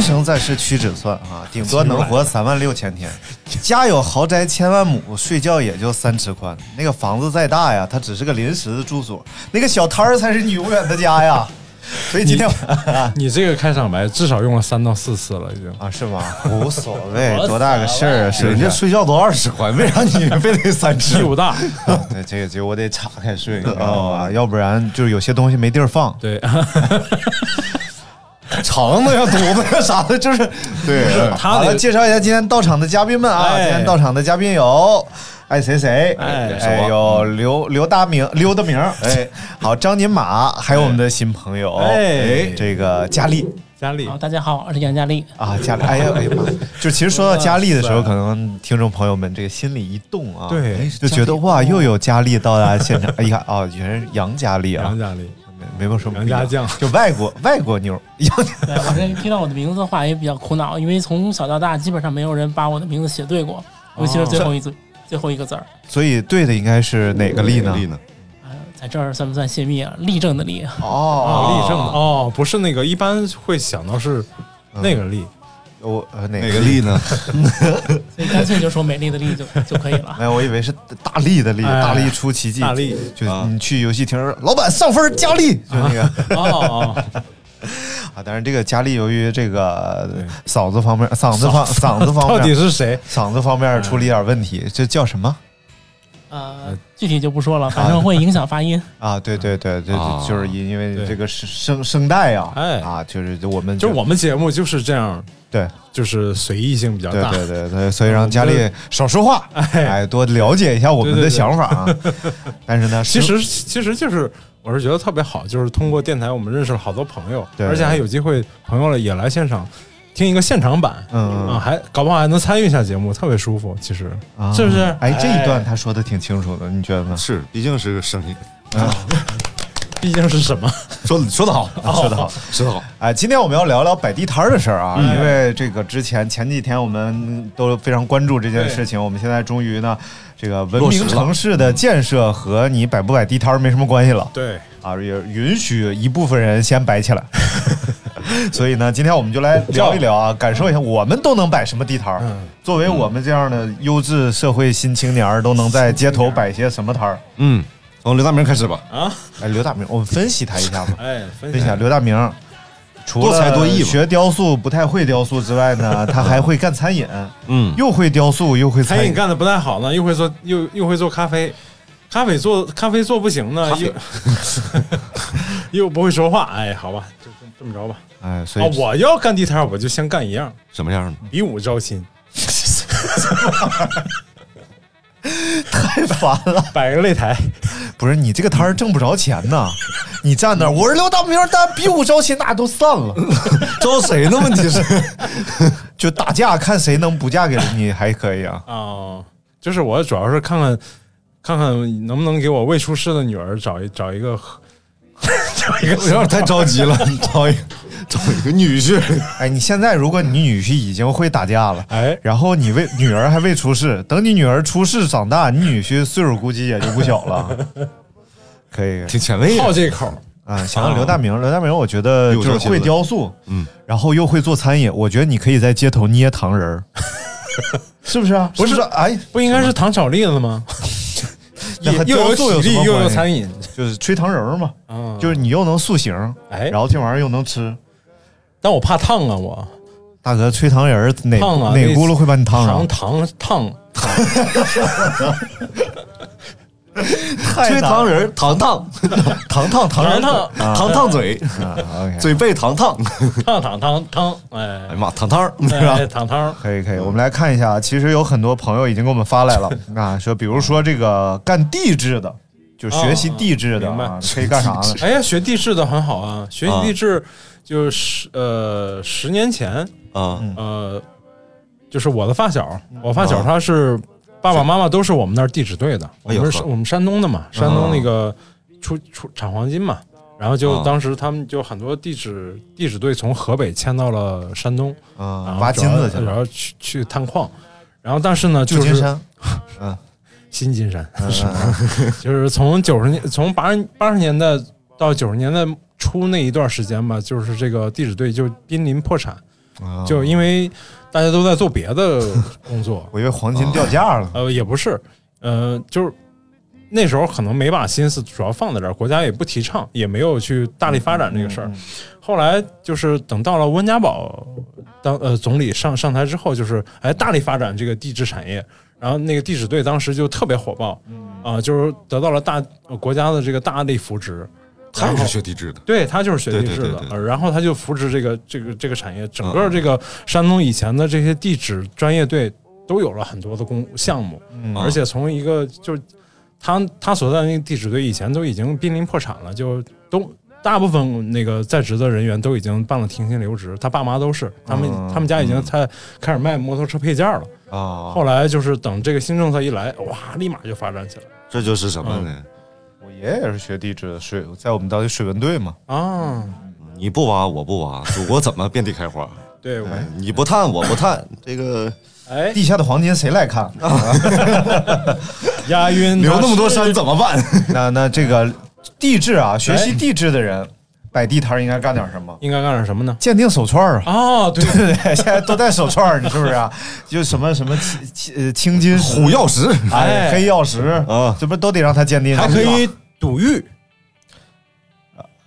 人生在世屈指算啊，顶多能活 三万六千天。家有豪宅千万亩，睡觉也就三尺宽。那个房子再大呀，它只是个临时的住所；那个小摊儿才是你永远的家呀。所以今天 你这个开场白至少用了三到四次了，已经啊，是吗？无所谓，多大个事儿啊！人家睡觉都二十宽，为啥你非得三尺？屁股大，对，这个就我得岔开睡，你知道吧？要不然就是有些东西没地儿放。对，肠子呀、肚子呀啥的，就是。对。他好了，介绍一下今天到场的嘉宾们啊！哎。今天到场的嘉宾有。爱谁谁，哎哎，有刘刘大明、刘德明，哎，好，张金马，还有我们的新朋友，哎。这个佳丽。佳丽。好，大家好，我是杨佳丽。啊，佳丽，哎呀哎呀妈，就其实说到佳丽的时候，可能听众朋友们这个心里一动啊，对。就觉得哇，又有佳丽到达现场，哎呀哦，原来是杨佳丽啊。杨，佳丽，没有什么杨家将就外国外国妞，杨 对我这听到我的名字的话也比较苦恼，因为从小到大基本上没有人把我的名字写对过，尤其是最后一字、最后一个字儿。所以对的应该是哪个丽呢？力呢？呃，在这儿算不算泄密啊？立正的立。哦，哦，立正的哦，不是那个，一般会想到是那个丽，我呃哪哪个力呢？所以干脆就说美丽的丽就 就可以了。没有，我以为是大力的力，哎大力出奇迹，大力就你去游戏厅，老板上分加力，就那个哦哦，啊。但是这个佳丽由于这个嗓子方面、嗓子方、嗓子方到底面、是谁？嗓子方面出了一点问题，这叫什么呃，具体就不说了，反正会影响发音。啊？对对对，对啊就是因因为这个声声声带啊，哎啊，就是我们就是我们节目就是这样，对就是随意性比较大。对对对，所以让佳丽少说话，哎，多了解一下我们的对对对想法啊。但是呢，其实其实就是我是觉得特别好，就是通过电台我们认识了好多朋友，对而且还有机会朋友了也来现场听一个现场版，嗯啊，还搞不好还能参与一下节目，特别舒服。其实啊是不是？哎，这一段他说的挺清楚的，你觉得呢？是，毕竟是个声音。毕竟是什么？说说得好，说得好，说得好。哎，今天我们要聊聊摆地摊儿的事儿啊，因为这个之前前几天我们都非常关注这件事情，我们现在终于呢，这个文明城市的建设和你摆不摆地摊儿没什么关系了对，啊，也允许一部分人先摆起来。所以呢，今天我们就来聊一聊啊，感受一下我们都能摆什么地摊儿。嗯作为我们这样的优质社会新青年儿，都能在街头摆些什么摊儿？嗯，从刘大明开始吧。啊，哎，刘大明，我们分析他一下吧。哎，分析一下刘大明，除多才多艺学雕塑不太会雕塑之外呢，他还会干餐饮，嗯，又会雕塑又会餐饮。餐饮干的不太好呢，又会做又又会做咖啡，咖啡做咖啡做不行呢，又 又不会说话。哎，好吧，就这这么着吧。哎，所啊以，我要干地摊，我就先干一样，什么样呢？比武招亲，太烦了。摆个擂台。不是你这个摊儿挣不着钱呐，你站那儿，我是刘大明，但比武招亲，那都散了，招谁呢？问题是，就打架，看谁能不嫁给你还可以啊。哦，就是我主要是看看看看能不能给我未出世的女儿找一找一个 找一个有点太着急了，找一找一个女婿。哎，你现在如果你女婿已经会打架了，哎然后你未女儿还未出世，等你女儿出世长大，你女婿岁数估计也就不小了。可以，挺前卫。好这口。啊，想要刘大明，刘大明，我觉得就是会雕塑，嗯，然后又会做餐饮，我觉得你可以在街头捏糖人儿，是不是啊？不是是哎，不应该是糖炒栗子吗？又有雕塑有体力又有餐饮，就是吹糖人儿嘛，嗯，就是你又能塑形，哎然后这玩意儿又能吃。但我怕烫啊，我大哥，吹糖人儿哪烫啊，哪轱辘会把你烫糖上？糖烫，吹糖人 糖糖糖，糖烫糖糖烫糖嘴，啊嘴背糖糖。糖糖糖糖，哎。呀哎，妈，糖汤儿是吧？糖，？糖汤，可以可以，我们来看一下，其实有很多朋友已经给我们发来了 啊，说比如说这个干地质的，就是学习地质的可以干啥呢？哎呀，学地质的很好啊，学习地质就是呃十年前，啊，呃，就是我的发小，我发啊。小他是爸爸妈妈都是我们那儿地质队的，我们是我们山东的嘛，山东那个出出产黄金嘛，然后就啊。当时他们就很多地质地质队从河北迁到了山东，啊，挖金子去，然后去去探矿，然后但是呢，就是旧金山，新金山，就是从九十年从八十八十年代到九十年代初那一段时间吧，就是这个地质队就濒临破产，啊。就因为大家都在做别的工作，我以为黄金掉价了，呃，也不是，呃，就是那时候可能没把心思主要放在这儿，国家也不提倡，也没有去大力发展这个事儿。后来就是等到了温家宝当呃总理上上台之后，就是哎大力发展这个地质产业，然后那个地质队当时就特别火爆，啊、就是得到了大、呃国家的这个大力扶植。他也是学地质的。对他就是学地质的对对对，对呃然后他就扶持这个这个这个产业，整个这个山东以前的这些地质专业队都有了很多的工项目，嗯而且从一个就是他他所在的那个地质队以前都已经濒临破产了，就都大部分那个在职的人员都已经办了停薪留职，他爸妈都是，他们、嗯他们家已经在开始卖摩托车配件了。啊，后来就是等这个新政策一来，哇，立马就发展起来这就是什么呢？我爷爷也是学地质的，水在我们当地水文队嘛，啊！你不挖，我不挖，祖国怎么遍地开花？对，我哎，你不探，我不探，这个哎，地下的黄金谁来看？押韵留那么多山怎么办？那那这个地质啊，学习地质的人摆地摊儿应该干点什么？应该干点什么呢？鉴定手串儿啊。哦，对对对对，现在都戴手串儿，你是不是啊？就什么什么青青呃青金石虎钥匙哎，哎黑曜石啊这不都得让他鉴定？还可以赌玉，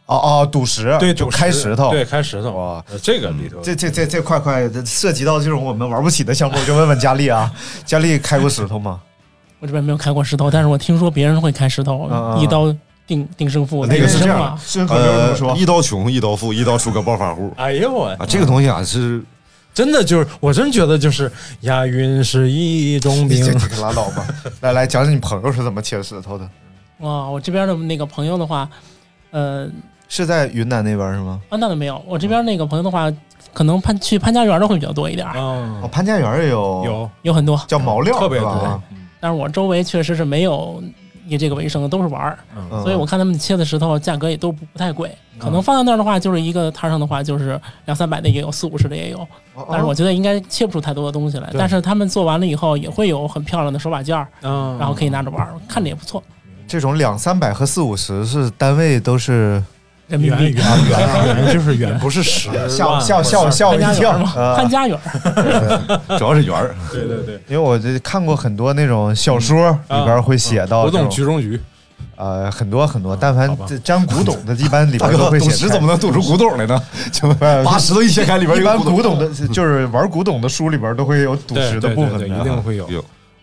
哦哦，赌石，对，就赌开石头。对，开石头。哇，呃这个里头，这这这这块块涉及到这种我们玩不起的项目，我就问问佳丽啊，佳丽开过石头吗？我这边没有开过石头，但是我听说别人会开石头，一刀定定胜负。那个是这样呃说，一刀穷，一刀富，一刀出个暴发户 哎呦我啊！这个东西啊是 真的就是，我真觉得就是押韵是一种病你拉倒吧。来来，讲讲你朋友是怎么切石头的？哇，我这边的那个朋友的话，呃，是在云南那边是吗？啊，那倒没有。我这边那个朋友的话，可能潘去潘家园的会比较多一点儿，哦，嗯，潘家园也有有有很多。叫毛料，特别多但是我周围确实是没有以这个为生的，都是玩儿，嗯所以我看他们切的石头价格也都不不太贵。可能放在那儿的话，就是一个摊上的话，就是两三百的也有，四五十的也有。哦但是我觉得应该切不出太多的东西来。对但是他们做完了以后，也会有很漂亮的手把件儿，嗯，然后可以拿着玩儿，看着也不错。这种两三百和四五十是单位都是人民币。圆圆圆圆就是圆，不是十吓万吓吓我吓我一跳潘家园嘛，家园儿。主要是圆儿，对对对，因为我这看过很多那种小说里边会写到古董局中局，呃很多很多，但凡沾古董的，一般里边都会写 赌石怎么能赌出古董来呢？就把石头一切开，里边一般有古董的，就是玩古董的书里边都会有赌对石的部分的一定会有。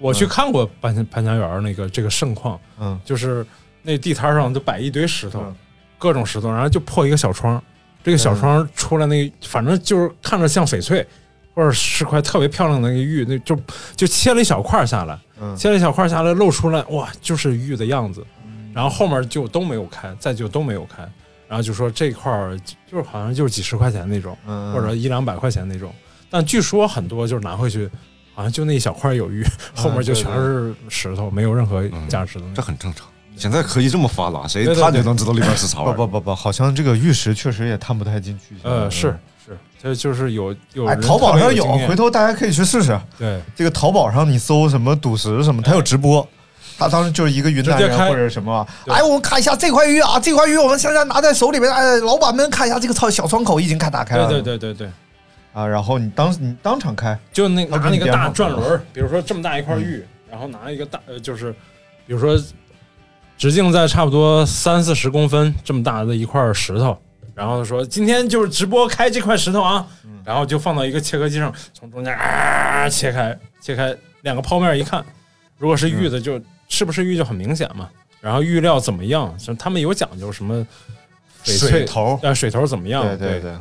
有我去看过潘潘家园那个这个盛况，嗯。就是那地摊上都摆一堆石头嗯，各种石头，然后就破一个小窗，这个小窗出来那反正就是看着像翡翠，或者是块特别漂亮的那个玉，那就就切了一小块下来，嗯。切了一小块下来露出来，哇，就是玉的样子，然后后面就都没有开，再就都没有开，然后就说这块儿就是好像就是几十块钱那种，嗯。或者一两百块钱那种，但据说很多就是拿回去。好像就那一小块有鱼，后面就全是石头，没有任何价值的东西。这很正常。现在科技这么发达，谁探就能知道里边是啥玩意儿。不不不不，好像这个玉石确实也探不太进去。呃，是是，这就是有有哎，淘宝上有回头大家可以去试试。对这个淘宝上你搜什么赌石什么，它有直播。他当时就是一个云南人或者什么，对哎，我们看一下这块玉啊，这块玉我们现在拿在手里面，哎，老板们看一下这个小小窗口已经开打开了，对对对对对，啊，然后你当你当场开，就那拿那个大转轮儿，比如说这么大一块玉，然后拿一个大呃，就是比如说直径在差不多三四十公分这么大的一块石头，然后说今天就是直播开这块石头啊，然后就放到一个切割机上，从中间啊切开，切开两个剖面一看，如果是玉的就是不是玉就很明显嘛。然后玉料怎么样？像他们有讲究什么翡翠水头呃，水头怎么样？对对对对，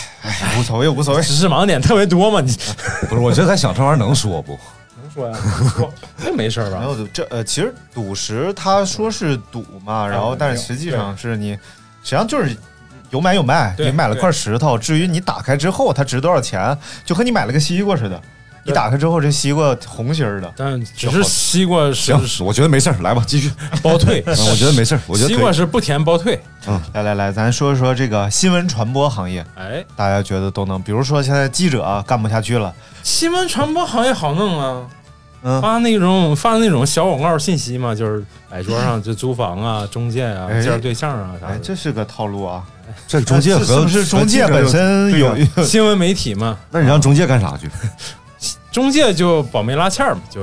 哎，无所谓无所谓，知识盲点特别多嘛，你 不是，我觉得他想这玩意儿能说不？能说呀？说 那没事儿吧？没有这呃，其实赌石他说是赌嘛，然后但是实际上是你，实际上就是有买有卖。你买了块石头，至于你打开之后它值多少钱，就和你买了个西瓜似的。你打开之后，这西瓜红心儿的，但只是西瓜是行，我觉得没事儿，来吧，继续。包退，嗯我觉得没事儿，我觉得西瓜是不甜包退。嗯来来来，咱说一说这个新闻传播行业，哎，大家觉得都能，比如说现在记者啊干不下去了，新闻传播行业好弄啊，嗯，发那种发那种小广告信息嘛，就是摆桌上就租房啊、中介啊、哎介绍对象啊啥哎，的。这是个套路啊。这中介和是是不是中介本身有新闻媒体嘛，那你让中介干啥去？中介就保媒拉纤儿嘛，就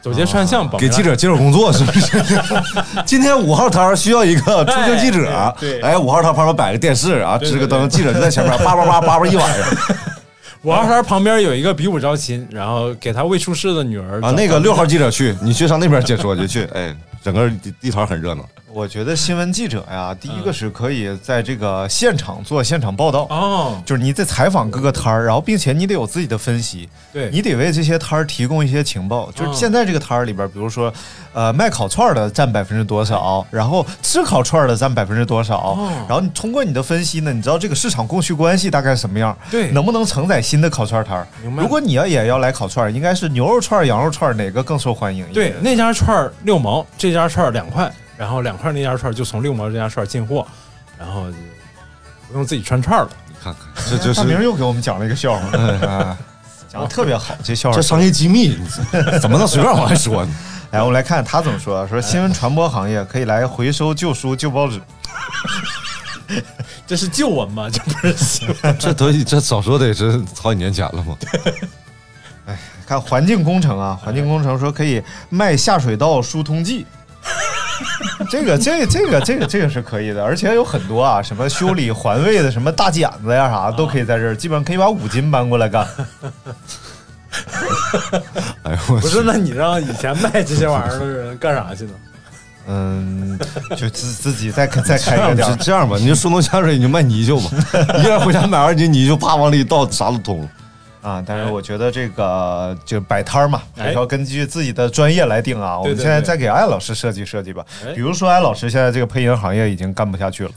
走街串巷给记者介绍工作是不是？今天五号摊儿需要一个出镜记者哎，对对哎，五号摊旁边摆个电视啊，支个灯，记者就在前面叭叭叭叭叭一晚上 五号摊旁边有一个比武招亲，然后给他未出世的女儿啊。那个六号记者去，你去上那边解说就去，哎，整个地地摊很热闹。我觉得新闻记者呀，第一个是可以在这个现场做现场报道，哦，就是你在采访各个摊儿，然后并且你得有自己的分析，对，你得为这些摊儿提供一些情报。就是现在这个摊儿里边，比如说，呃，卖烤串儿的占百分之多少，然后吃烤串儿的占百分之多少，然后你通过你的分析呢，你知道这个市场供需关系大概什么样，对。能不能承载新的烤串儿。摊儿？如果你要也要来烤串儿，应该是牛肉串儿、羊肉串儿哪个更受欢迎？对，那家串儿六毛，这家串儿两块，然后两块那家串就从六毛这家串进货，然后就不用自己串串了。你看看，这就 大明是又给我们讲了一个笑话，啊，讲的特别好，这笑话这商业机密，怎么能随便往外说呢？来，我们来看他怎么说。说新闻传播行业可以来回收旧书、旧报纸。这是旧闻吗？这不是新闻。这都这早说得是好几年前了嘛。看环境工程啊，环境工程说可以卖下水道疏通剂。这个这个这个这个这个是可以的，而且有很多啊，什么修理环卫的，什么大剪子呀啥，都可以在这儿，基本上可以把五金搬过来干。哎呦，我不是，那你让以前卖这些玩意儿的人干啥去呢？嗯，就自自己再再开这样吧，个店儿。这样吧，你就疏通下水，你就卖泥鳅吧，一个人回家买二斤泥鳅，啪往里一倒，啥都通了。啊，但是我觉得这个就摆摊儿嘛，哎还是要根据自己的专业来定啊。我们现在再给艾老师设计设计吧哎。比如说，艾老师现在这个配音行业已经干不下去了，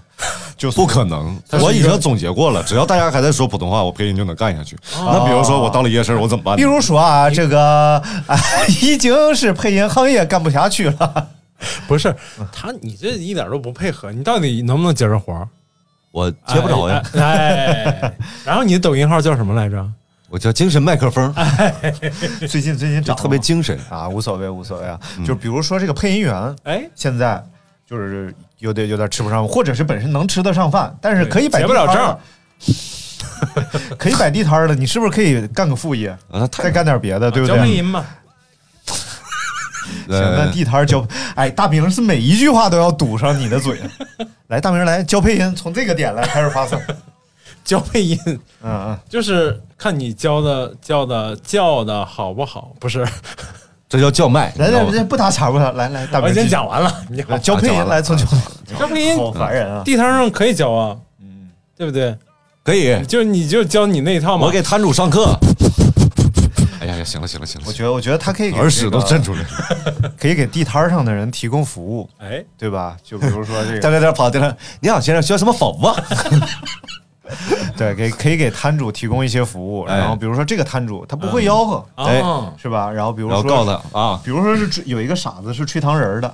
就不可能，我已经总结过了，只要大家还在说普通话，我配音就能干下去。那比如说我到了夜市，我怎么办？比如说啊，这个啊，已经是配音行业干不下去了。不是他，你这一点都不配合，你到底能不能接着活儿？我接不着呀，哎。哎，然后你的抖音号叫什么来着？我叫精神麦克风，最近最近就涨特别精神。啊，无所谓无所谓啊。就比如说这个配音员，哎，现在就是有点有点吃不上，或者是本身能吃得上饭，但是可以摆不了地摊儿账，可以摆地摊儿的，你是不是可以干个副业，再干点别的，对不对？音嘛。行，那呃地摊儿教，哎，大明是每一句话都要堵上你的嘴。来，大明来教配音，从这个点来开始发送。教配音嗯嗯，就是看你教的教的教的好不好，不是？这叫叫卖。来来不打岔不打，来来，大明我已经讲完了，你好，教配音来从教教配音好烦人啊！地摊上可以教啊，嗯，对不对？可以，就你就教你那一套嘛。我给摊主上课。哎呀呀，行了行了行了，我觉得我觉得他可以给耳屎都震出，来了。可以给地摊上的人提供服务，哎，对吧？就比如说这在个，这点跑到地上，你好，先生需要什么服务啊？对，给可以给摊主提供一些服务。哎然后比如说这个摊主他不会吆喝，哎哦，是吧？然后比如说告诉他啊，比如说是有一个傻子是吹糖人儿的，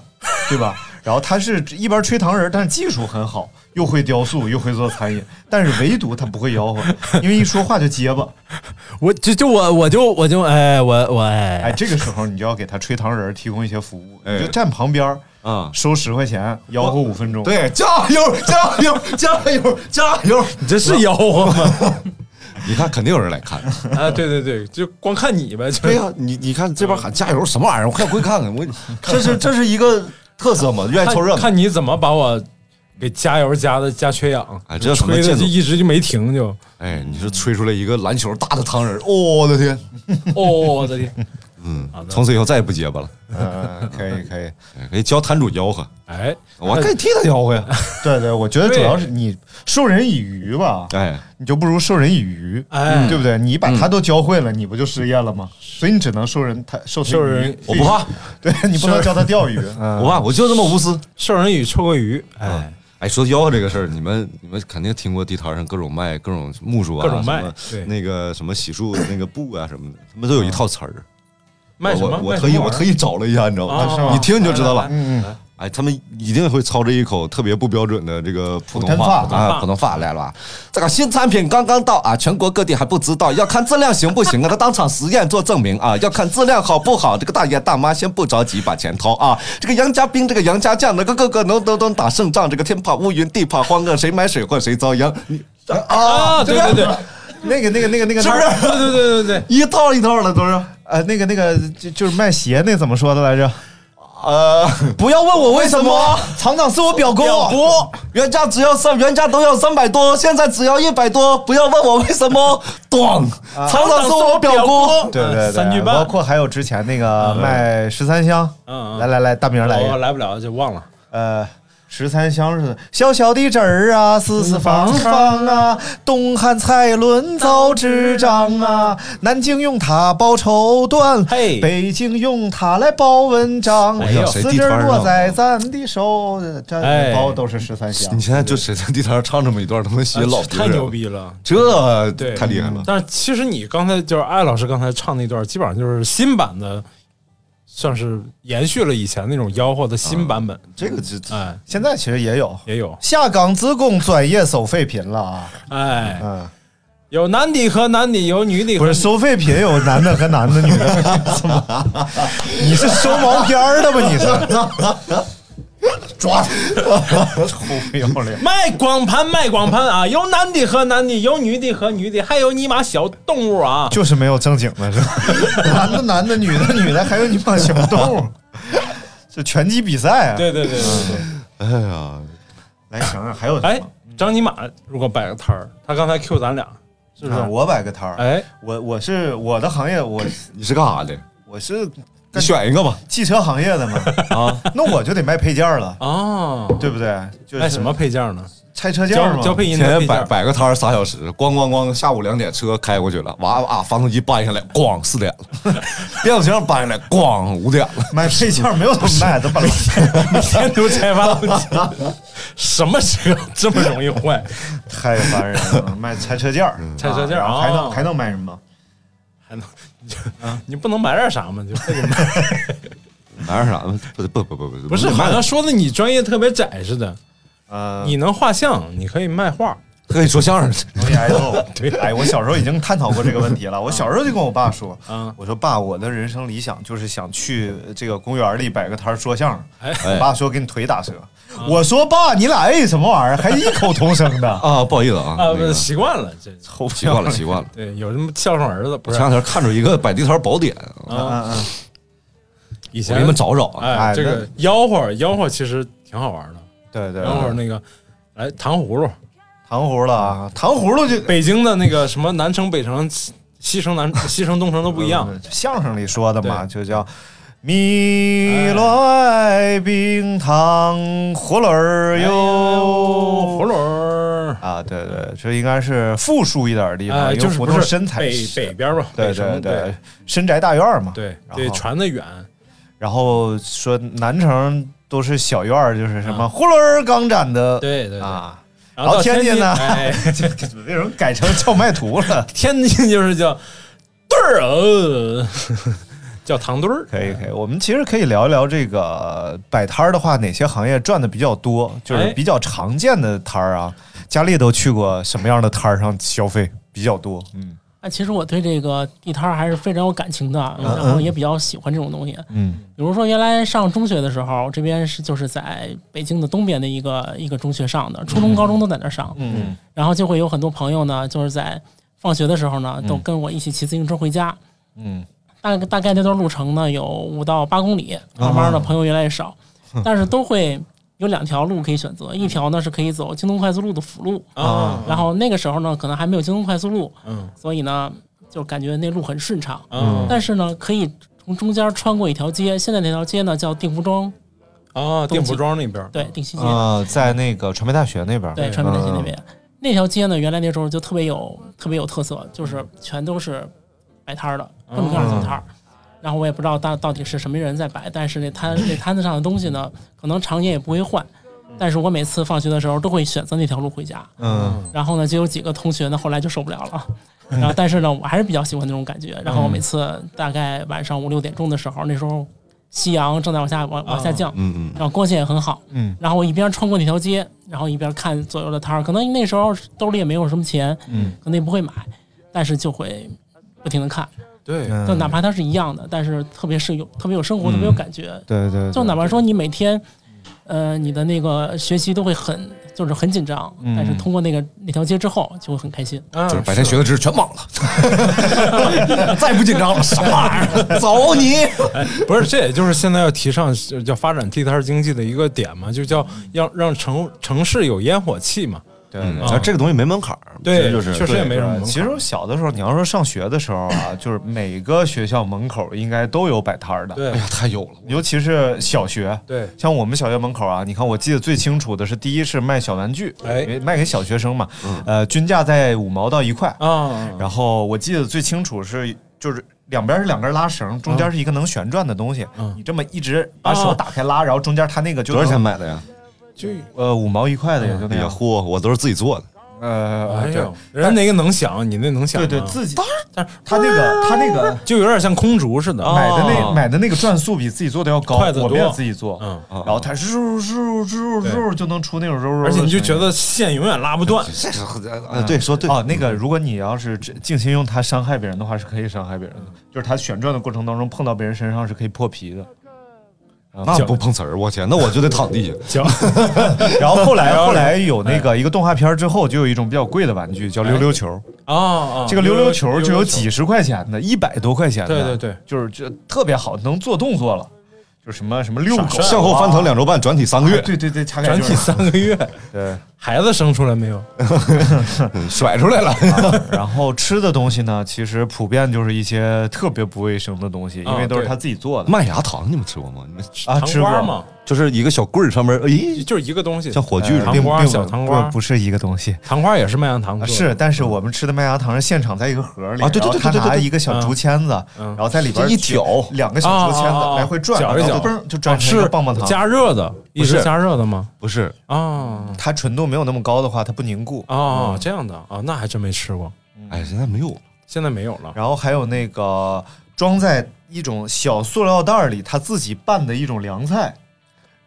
对吧？然后他是一边吹糖人儿，但是技术很好，又会雕塑，又会做餐饮，但是唯独他不会吆喝，因为一说话就结巴。我就就我我就我就哎我我哎，哎这个时候你就要给他吹糖人儿提供一些服务，哎你就站旁边儿啊，收十块钱，吆喝五分钟。对，加油 加油加油加油！你这是吆喝吗？你看，肯定有人来看。啊，对对对，就光看你呗，就对呀、你你看这边喊加油什么玩意儿？我快过去看看。我 这是这是一个特色嘛，愿意凑热看闹。看你怎么把我给加油加的加缺氧，哎这吹的就一直就没停就。哎，你是吹出来一个篮球大的糖人儿，哦我的天，哦，我的天，嗯，从此以后再也不结巴了，嗯，可以可以，可以教摊主吆喝，哎，我可以替他吆喝呀。对对，我觉得主要是你 授人以鱼吧，哎，你就不如授人以渔，哎。对不对？你把他都教会了，你不就失业了吗？所以你只能授人他授他授人鱼我不怕，对你不能教他钓鱼，嗯。我怕，我就这么无私。授人以鱼，臭鳜鱼，哎，哎，说吆喝这个事儿，你们你们肯定听过地摊上各种卖各种木梳啊，各种卖什么对。那个什么洗漱那个布啊什么的，他们都有一套词儿。卖什么？我我卖什么玩意儿特意我特意找了一下，你知道吗吗？你听你就知道了。嗯嗯，哎，他们一定会操着一口特别不标准的这个普通话话啊，普通话来了吧？这个新产品刚刚到啊，全国各地还不知道，要看质量行不行啊？他当场实验做证明啊，要看质量好不好。这个大爷大妈先不着急把钱掏啊。这个杨家兵，这个杨家将，那个个个能都能打胜仗，这个天怕乌云地怕荒啊，谁买水货谁遭殃。你啊？对对对，那个那个那个那个是不是对对对对对，一套一套的都是。呃，那个那个就就是卖鞋那怎么说的来着？呃，不要问我为什么。厂长是我表哥，表哥，原价只要三，原价都要三百多，现在只要一百多，不要问我为什么。咣，厂长是我表哥。对对对，三句半包括还有之前那个卖十三香，嗯嗯来来来，大明来一我个，来不了就忘了。呃。十三香是小小的枝儿啊，四四方方啊，东汉蔡伦造纸张啊，南京用它包绸缎，嘿北京用它来包文章，哎呦四枝儿落在咱的手，这哎包都是十三香你。现在就谁在地摊上唱这么一段，他们写老逼太牛，逼了。这对太厉害了。但是其实你刚才就是艾老师刚才唱那段，基本上就是新版的，算是延续了以前那种吆喝的新版本。这个这哎，现在其实也有。也有，下岗职工专业收废品了。啊，哎，嗯，有男的和男的，有女的和不是收废品有男的和男的，女的？你是收毛片儿的吧？你是 抓他，臭不要脸！卖光盘卖光盘啊，有男的和男的，有女的和女的，还有你妈小动物啊。就是没有正经的，是吧？男的男的，女的女的，还有你妈小动物，这拳击比赛啊！对对对对对。哎呀，来想想还有什哎么？，张尼玛如果摆个摊儿，他刚才 Q 咱俩，是不是？啊我摆个摊儿，哎，我我是我的行业，我你是干啥的？我是你选一个吧。汽车行业的嘛，啊，那我就得卖配件了，啊，对不对？就是卖什么配件呢？拆车件儿嘛，交交配音天天的配件。摆摆个摊儿仨小时，咣咣咣，下午两点车开过去了，哇哇，发动机搬下来，咣四点了，变速箱搬下来，咣五点了。卖配件没有怎么卖，都把老 每天都拆发动机，什么车这么容易坏？太烦人了，卖拆车件儿，拆车件儿啊还能哦还能卖什么？还能你不能买点啥吗？就买，买点啥？不不不不不不是好像说的你专业特别窄似的。呃，你能画像，你可以卖画。可以说相声。容易挨揍。对哎，我小时候已经探讨过这个问题了。我小时候就跟我爸说，嗯我说爸，我的人生理想就是想去这个公园里摆个摊说相声。哎我爸说给你腿打折。我说爸，你俩哎什么玩意儿，还异口同声的，啊，不好意思啊，啊，不是习惯了，这臭习惯了，习惯了。对有什么孝顺儿子不是前？两天看着一个摆地摊宝典，啊嗯嗯，以前我给你们找找啊。哎，哎这个吆喝吆喝其实挺好玩的。对对，吆喝那个，来糖葫芦，糖葫芦啊，糖葫芦就北京的那个什么南城、北城、西西城、南西城、东城都不一样。嗯相声里说的嘛，就叫米来冰糖葫芦儿哟。葫芦儿，啊，对对，这应该是富庶一点的地方，哎，有就是不是身材北北边吧？对对对，深宅大院儿嘛。对对，传的远。然后说南城都是小院儿，就是什么葫芦儿刚展的，对对对。啊，然后到天津呢为什么改成叫卖图了？天津就是叫对儿呃，叫糖墩儿。可以可以，我们其实可以聊一聊这个摆摊儿的话，哪些行业赚的比较多，就是哎比较常见的摊儿啊。佳丽都去过什么样的摊儿上消费比较多？嗯啊，其实我对这个地摊儿还是非常有感情的，然后也比较喜欢这种东西。嗯比如说，原来上中学的时候，这边是就是在北京的东边的一个一个中学上的，初中、高中都在那儿上。嗯然后就会有很多朋友呢，就是在放学的时候呢，都跟我一起骑自行车回家。嗯大概大概那段路程呢，有五到八公里，慢慢的朋友越来越少，但是都会有两条路可以选择，一条呢是可以走京东快速路的辅路，啊，然后那个时候呢可能还没有京东快速路，嗯。所以呢就感觉那路很顺畅。嗯。但是呢，可以从中间穿过一条街，现在那条街呢叫定福庄，啊，定福庄那边，对，定西街，啊，在那个传媒大学那边，对，传媒大学那嗯。边。那条街呢，原来那时候就特别有特别有特色，就是全都是摆摊儿的，各种各样的小摊儿。然后我也不知道到到底是什么人在摆，但是那摊 那摊子上的东西呢，可能常年也不会换。但是我每次放学的时候都会选择那条路回家。嗯然后呢，就有几个同学呢，后来就受不了了。然后，但是呢，我还是比较喜欢那种感觉。然后我每次大概晚上五六点钟的时候，那时候夕阳正在往下往往下降，嗯嗯，然后光线也很好。嗯然后我一边穿过那条街，然后一边看左右的摊儿。可能那时候兜里也没有什么钱，嗯可能也不会买，但是就会不停的看。对，嗯就哪怕它是一样的，但是特别是有特别有生活，特别有感觉。对对，就哪怕说你每天，呃，你的那个学习都会很就是很紧张，嗯但是通过那个那条街之后就会很开心。啊就是白天学的知识全忘了，再不紧张了，什么玩意儿？走你！哎，不是，这也就是现在要提倡叫发展地摊经济的一个点嘛，就叫要让城城市有烟火气嘛。对这个东西没门槛儿，对，就是确实也没什么门槛。其实我小的时候，你要说上学的时候啊，就是每个学校门口应该都有摆摊儿的，对哎呀，太有了，尤其是小学。对，像我们小学门口啊，你看我记得最清楚的是，第一是卖小玩具，哎因为卖给小学生嘛，呃，均价在五毛到一块。啊，然后我记得最清楚是，就是两边是两根拉绳，中间是一个能旋转的东西，嗯你这么一直把手打开拉，然后中间它那个就多少钱买的呀？就呃，五毛一块的也就那样。嚯，我都是自己做的。呃，对哎呦，人家那个能响，你那能响？对对，自己，但是他那个他那个就有点像空竹似的。买的那哦买的那个转速比自己做的要高，我们也多自己做，嗯，然后它嗖嗖嗖嗖就能出那种嗖嗖，而且你就觉得线永远拉不断。呃，对，说对哦，那个如果你要是尽心用它伤害别人的话，是可以伤害别人的，就是它旋转的过程当中碰到别人身上是可以破皮的。那不碰瓷儿，我天，那我就得躺地下。行，然后后来后来有那个一个动画片之后，就有一种比较贵的玩具叫溜溜球。啊啊，这个溜溜球就有几十，块钱的，一百多块钱的，对对对，就是这特别好，能做动作了，就是什么什么遛狗，向后翻腾两周半，转体三个月，哎对对对，转体三个月，对。孩子生出来没有？嗯 甩出来了。然后吃的东西呢，其实普遍就是一些特别不卫生的东西，因为都是他自己做的麦芽糖你们吃过吗？你们啊，糖吃过瓜嘛，就是一个小棍儿上面，哎，就是一个东西，像火炬似的糖瓜并并不小糖瓜不不是一个东西。糖瓜也是麦芽糖啊，是，但是我们吃的麦芽糖是现场在一个盒里，啊对对对然后他对对对对拿一个小竹签子，嗯然后在里边一挑两个小竹签子来回转，搅一搅嘣就转成棒棒糖。加热的，一直不是加热的吗？不是，啊它纯度没有那么高的话，它不凝固。哦，这样的啊，那还真没吃过，哎，现在没有了。现在没有了。然后还有那个装在一种小塑料袋里，他自己拌的一种凉菜，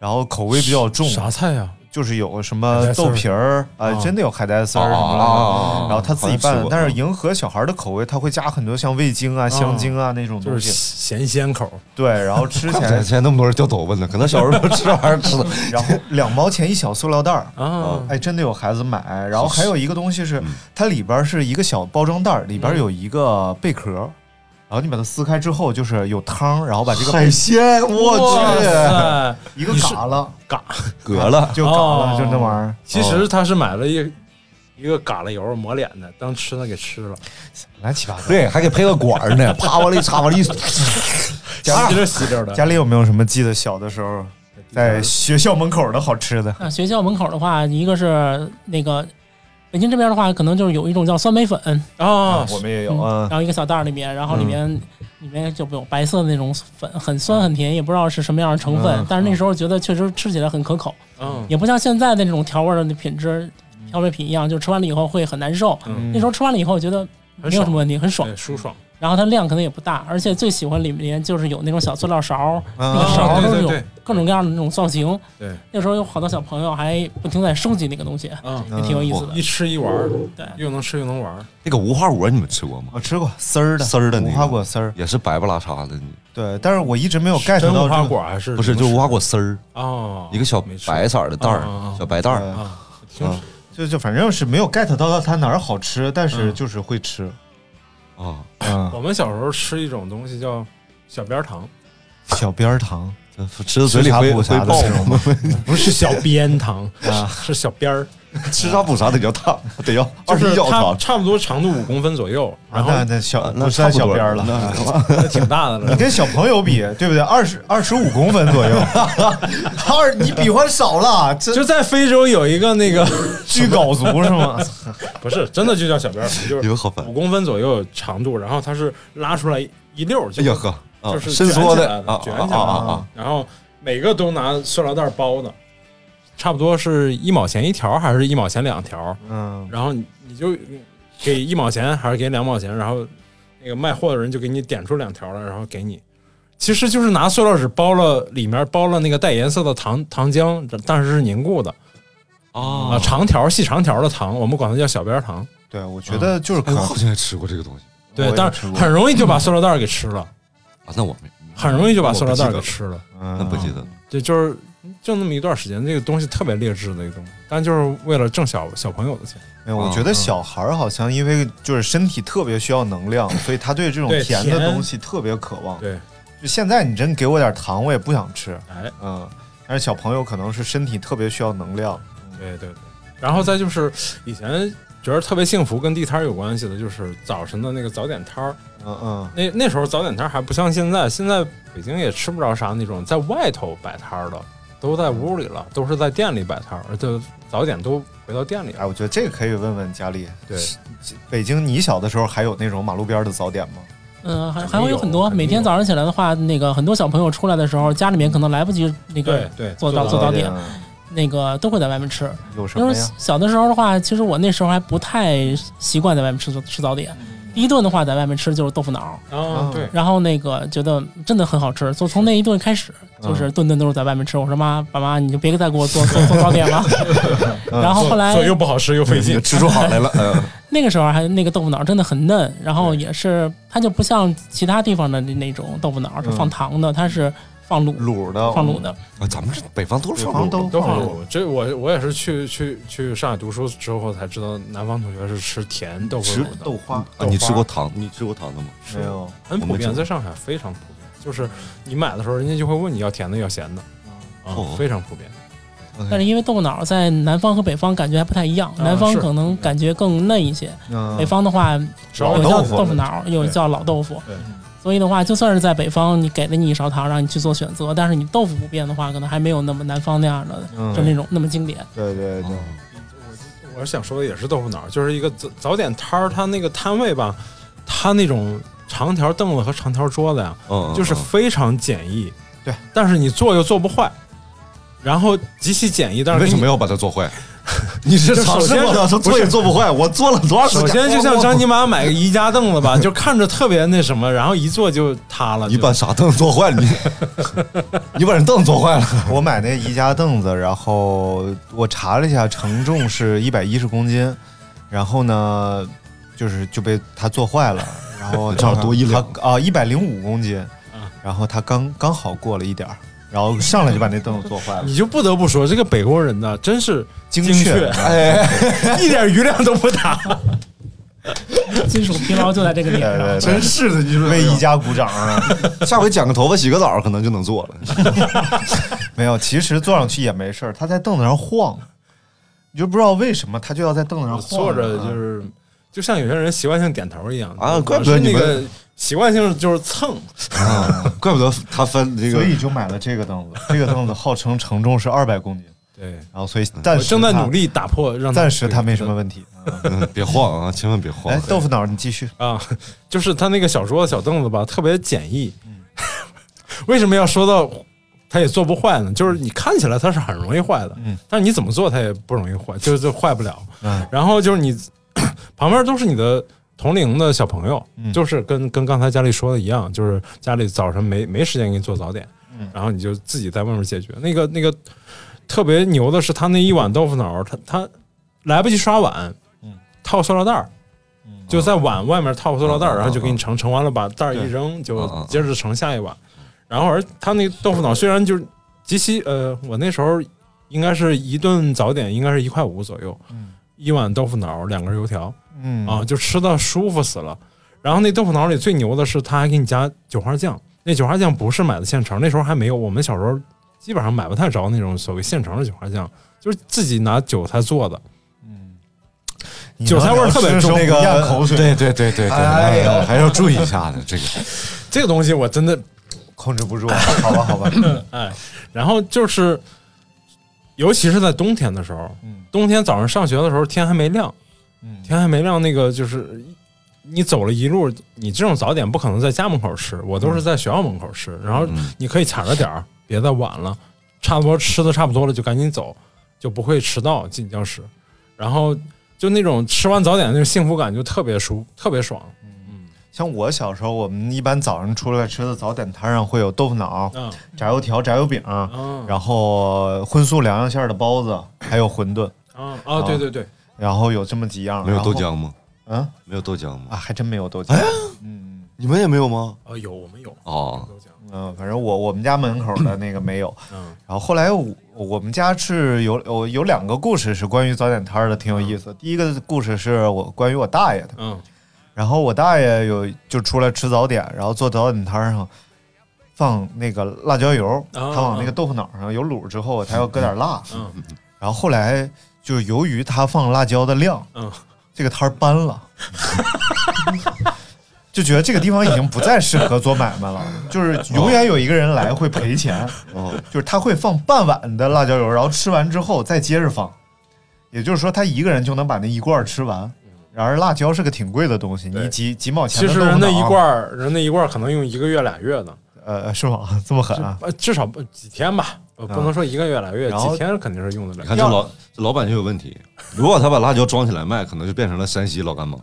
然后口味比较重，啥菜呀？就是有什么豆皮儿啊，啊。真的有海带丝儿什么啊的，然后他自己拌但是迎合小孩的口味，他会加很多像味精啊、香精啊那种东西，咸鲜口。对，然后吃起来现在那么多人掉头发呢，可能小时候吃这玩意儿吃的。然后两毛钱一小塑料袋儿。啊，哎，真的有孩子买，然后还有一个东西是，它里边是一个小包装袋儿，里边有一个贝壳，然后你把它撕开之后，就是有汤，然后把这个海鲜，我去，一个嘎了，嘎，嗝了。就嘎了，哦就那玩意儿。其实他是买了一一个嘎了油抹脸的，当吃的给吃了，乱七八糟。对，还给配个管儿呢，啪往里插往里。稀溜稀溜的。家里有没有什么记得小的时候在学校门口的好吃的？啊学校门口的话，一个是那个北京这边的话，可能就是有一种叫酸梅粉，啊，我们也有，啊嗯。然后一个小袋儿里面，然后里面、里面就有白色的那种粉，很酸很甜，也不知道是什么样的成分，嗯但是那时候觉得确实吃起来很可口，嗯，也不像现在的那种调味儿的品质调味品一样，就吃完了以后会很难受。嗯。那时候吃完了以后觉得没有什么问题，很爽。对，舒爽。然后它量可能也不大，而且最喜欢里面就是有那种小塑料勺，那个啊勺都是有各种各样的那种造型。对，那时候有好多小朋友还不停在收集那个东西，嗯，也挺有意思的。一吃一玩儿，对。又能吃又能玩儿。那个无花果你们吃过吗？我吃过丝儿的丝儿的那个。无花果丝儿，也是白不拉碴的，对，但是我一直没有 get 真无花到这个果还是不是，就无花果丝儿，哦，一个小白色儿的袋儿啊啊啊，小白袋儿。啊，挺嗯就就反正是没有 get 到它哪儿好吃，但是嗯。就是会吃。啊，嗯，我们小时候吃一种东西叫小边糖，小边糖吃到嘴里会会爆吗？不是小边糖啊，是小边儿。吃啥补啥得要大，得要二 就是它十一脚长。差不多长度五公分左右，然后那那小那不算小边儿了，那挺大的了你。跟小朋友比，对不对？二十二十五公分左右，二你比划少了，就在非洲有一个那个巨缟族是吗？不是真的就叫小边儿，就是五。公分左右长度，然后它是拉出来一溜儿，就哎呀呵，啊就是伸缩的卷起来的！然后每个都拿塑料袋包的，差不多是一毛钱一条还是一毛钱两条，嗯，然后你你就给一毛钱还是给两毛钱，然后那个卖货的人就给你点出两条来，然后给你。其实就是拿塑料纸包了，里面包了那个带颜色的糖糖浆，但是是凝固的。啊，长条细长条的糖，我们管它叫小边糖。对，我觉得就是可好像也吃过这个东西。对，但是很容易就把塑料袋给吃了，啊，那我没，很容易就把塑料袋给吃了。嗯。那不记得了。对，就是就那么一段时间，这个东西特别劣质的一个东西，但就是为了挣小小朋友的钱。没有，我觉得小孩儿好像因为就是身体特别需要能量，所以他对这种甜的东西特别渴望。对，就现在你真给我点糖，我也不想吃。哎，嗯，但是小朋友可能是身体特别需要能量。对对对。然后再就是以前觉得特别幸福，跟地摊儿有关系的，就是早晨的那个早点摊儿。嗯嗯，那那时候早点摊儿还不像现在，现在北京也吃不着啥那种在外头摆摊儿的，都在屋里了，都是在店里摆摊儿，就早点都回到店里了。哎，我觉得这个可以问问佳丽。对，北京你小的时候还有那种马路边的早点吗？嗯，还还会有很多。每天早上起来的话，那个很多小朋友出来的时候，家里面可能来不及那个对对，做早做早点，嗯那个都会在外面吃。因为有什么呀？小的时候的话，其实我那时候还不太习惯在外面吃吃早点。第一顿的话，在外面吃就是豆腐脑，啊，对，然后那个觉得真的很好吃，就从那一顿开始，就是顿顿都是在外面吃。我说妈，爸妈，你就别再给我做 做做糕点了。然后后来又不好吃又费劲，吃出好来了。嗯，那个时候还那个豆腐脑真的很嫩，然后也是它就不像其他地方的那种豆腐脑是放糖的，它是放卤卤的，放卤的。啊，咱们这北方都是放卤都都放放卤。这我我也是去去去上海读书之后才知道，南方同学是吃甜豆腐的，豆花啊，你吃过糖？你吃过糖的吗？没有？很普遍，在上海非常普遍。就是你买的时候，人家就会问你要甜的要咸的，啊哦，非常普遍。但是因为豆腐脑在南方和北方感觉还不太一样，啊南方可能感觉更嫩一些，嗯北方的话老有叫豆腐脑，有叫老豆腐对。所以的话，就算是在北方，你给了你一勺糖，让你去做选择，但是你豆腐不变的话，可能还没有那么南方那样的，嗯就那种那么经典。对对对，我我想说的也是豆腐脑，就是一个早早点摊儿，它那个摊位吧，它那种长条凳子和长条桌子呀，嗯，就是非常简易，对，但是你做又做不坏，然后极其简易，但是为什么要把它做坏？你是尝试过的，说做也做不坏，我做了多少时首？先就像张尼玛买个宜家凳子吧，就看着特别那什么，然后一坐就塌了。你把啥凳子坐坏了？你 你把人凳子坐坏了？我买那宜家凳子，然后我查了一下，承重是一百一十公斤，然后呢，就是就被它坐坏了，然后正好多一两它啊一百零五公斤，然后它刚刚好过了一点儿，然后上来就把那凳子坐坏了，你就不得不说，这个北国人呢，真是精精确，哎，一点余量都不打。金属疲劳就在这个点上。对对真是的，你说为宜家鼓掌啊！下回剪个头发、洗个澡，可能就能坐了。没有，其实坐上去也没事儿，他在凳子上晃，你就不知道为什么他就要在凳子上晃坐着就是，就像有些人习惯性点头一样啊我怪不得你们那个习惯性就是蹭，啊，怪不得他分这个所以就买了这个凳子。这个凳子号称承重是二百公斤，对，然后所以暂时我正在努力打破，让它暂时它没什么问题。嗯别晃啊，千万别晃哎。，豆腐脑，你继续。啊，就是他那个小桌子、小凳子吧，特别简易。嗯 为什么要说到它也做不坏呢？就是你看起来它是很容易坏的，嗯但是你怎么做它也不容易坏，就就坏不了。嗯然后就是你 旁边都是你的同龄的小朋友，嗯就是跟跟刚才家里说的一样，就是家里早上没没时间给你做早点，嗯然后你就自己在外面解决。那个那个特别牛的是，他那一碗豆腐脑，他他来不及刷碗，嗯套塑料袋儿。就在碗外面套个塑料袋儿，嗯然后就给你盛，盛完了把袋儿一扔，就接着盛下一碗。然后而他那豆腐脑虽然就是极其呃，我那时候应该是一顿早点应该是一块五左右，嗯一碗豆腐脑，两根油条嗯啊，就吃的舒服死了。然后那豆腐脑里最牛的是，他还给你加韭花酱。那韭花酱不是买的现成，那时候还没有。我们小时候基本上买不太着那种所谓现成的韭花酱，就是自己拿韭菜做的。嗯韭菜味儿特别重。那个咽口水，对对对对对，哎呦还要注意一下的这个。这个东西我真的控制不住，好吧好吧，哎，然后就是，尤其是在冬天的时候，冬天早上上学的时候天还没亮，嗯。天还没亮，那个就是你走了一路，你这种早点不可能在家门口吃，我都是在学校门口吃，然后你可以踩着点儿，别再晚了，差不多吃的差不多了就赶紧走，就不会迟到进教室，然后就那种吃完早点那种幸福感就特别舒特别爽，像我小时候，我们一般早上出来吃的早点摊上会有豆腐脑、嗯。炸油条、炸油饼，然后荤素两样馅儿的包子，还有馄饨，啊啊对对对，然后有这么几样。没有豆浆吗？嗯，没有豆浆吗？啊，还真没有豆浆。嗯你们也没有吗？啊有我们有哦，嗯，反正我我们家门口的那个没有。嗯然后后来我我们家是有有有两个故事是关于早点摊的，挺有意思。第一个故事是我关于我大爷的，嗯然后我大爷有就出来吃早点，然后坐早点摊上放那个辣椒油，啊他往那个豆腐脑上有卤之后，他要搁点辣。嗯然后后来就由于他放辣椒的量，嗯，这个摊儿搬了。就觉得这个地方已经不再适合做买卖了，就是永远有一个人来会赔钱，哦，就是他会放半碗的辣椒油，然后吃完之后再接着放，也就是说他一个人就能把那一罐吃完。然而辣椒是个挺贵的东西，你几几毛钱其实那一罐儿，人那一罐儿可能用一个月俩月呢，呃，是吗？这么狠啊？呃，至少不几天吧，呃不能说一个月两个月，几天肯定是用得了。你看这老这老板就有问题。如果他把辣椒装起来卖，可能就变成了山西老干妈。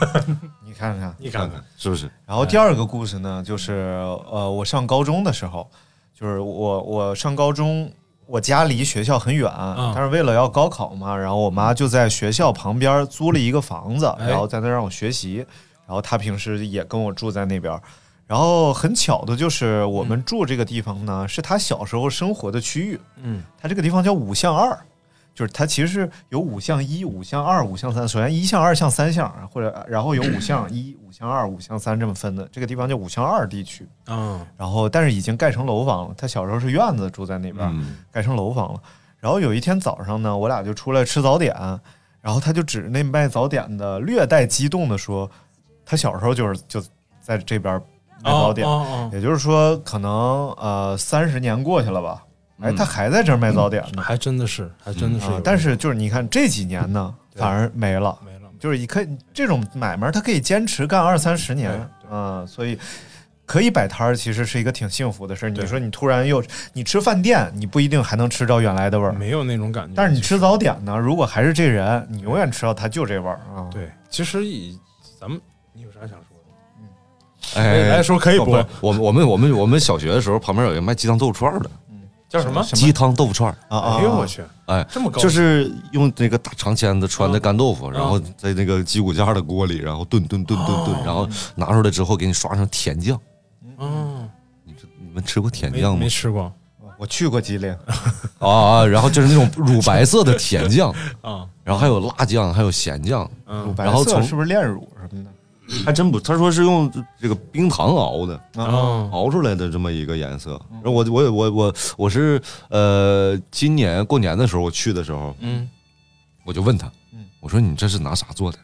你看看，你看看，是不是？然后第二个故事呢，就是呃，我上高中的时候，就是我我上高中，我家离学校很远，嗯但是为了要高考嘛，然后我妈就在学校旁边租了一个房子，哎然后在那让我学习，然后她平时也跟我住在那边。然后很巧的就是，我们住这个地方呢，是他小时候生活的区域。嗯他这个地方叫五巷二，就是它其实是有五巷一、五巷二、五巷三。首先一巷、二巷、三巷，或者然后有五巷一、五巷二、五巷三这么分的。这个地方叫五巷二地区。嗯然后但是已经盖成楼房了。他小时候是院子住在那边，嗯盖成楼房了。然后有一天早上呢，我俩就出来吃早点，然后他就指着那卖早点的，略带激动的说，他小时候就是就在这边卖早点。哦哦也就是说，可能呃三十年过去了吧，哎，嗯他还在这儿卖早点哦呢。还真的是，还真的是但是就是你看这几年呢，反而没了，没了，就是你可以这种买卖，它可以坚持干二三十年对，嗯，所以可以摆摊儿，其实是一个挺幸福的事儿。你说你突然又你吃饭店，你不一定还能吃着原来的味儿，没有那种感觉。但是你吃早点呢，如果还是这人，你永远吃到它就这味儿啊。对，其实以咱们，你有啥想？哎，来说可以播不我们我们我们我们小学的时候，旁边有一个卖鸡汤豆腐串的，叫什么？鸡汤豆腐串儿。啊啊！哎呦我去，哎，这么高就是用那个大长签子穿的干豆腐，嗯然后在那个鸡骨架的锅里，然后炖炖炖炖炖，然后拿出来之后给你刷上甜酱。嗯，你你们吃过甜酱吗没？吃过我去过吉林，啊啊！然后就是那种乳白色的甜酱，啊，然后还有辣酱，还有咸酱，嗯白然后从色是不是炼乳什么的？还真不，他说是用这个冰糖熬的。啊熬出来的这么一个颜色，然后我我我我我是呃，今年过年的时候我去的时候，嗯我就问他嗯，我说你这是拿啥做的？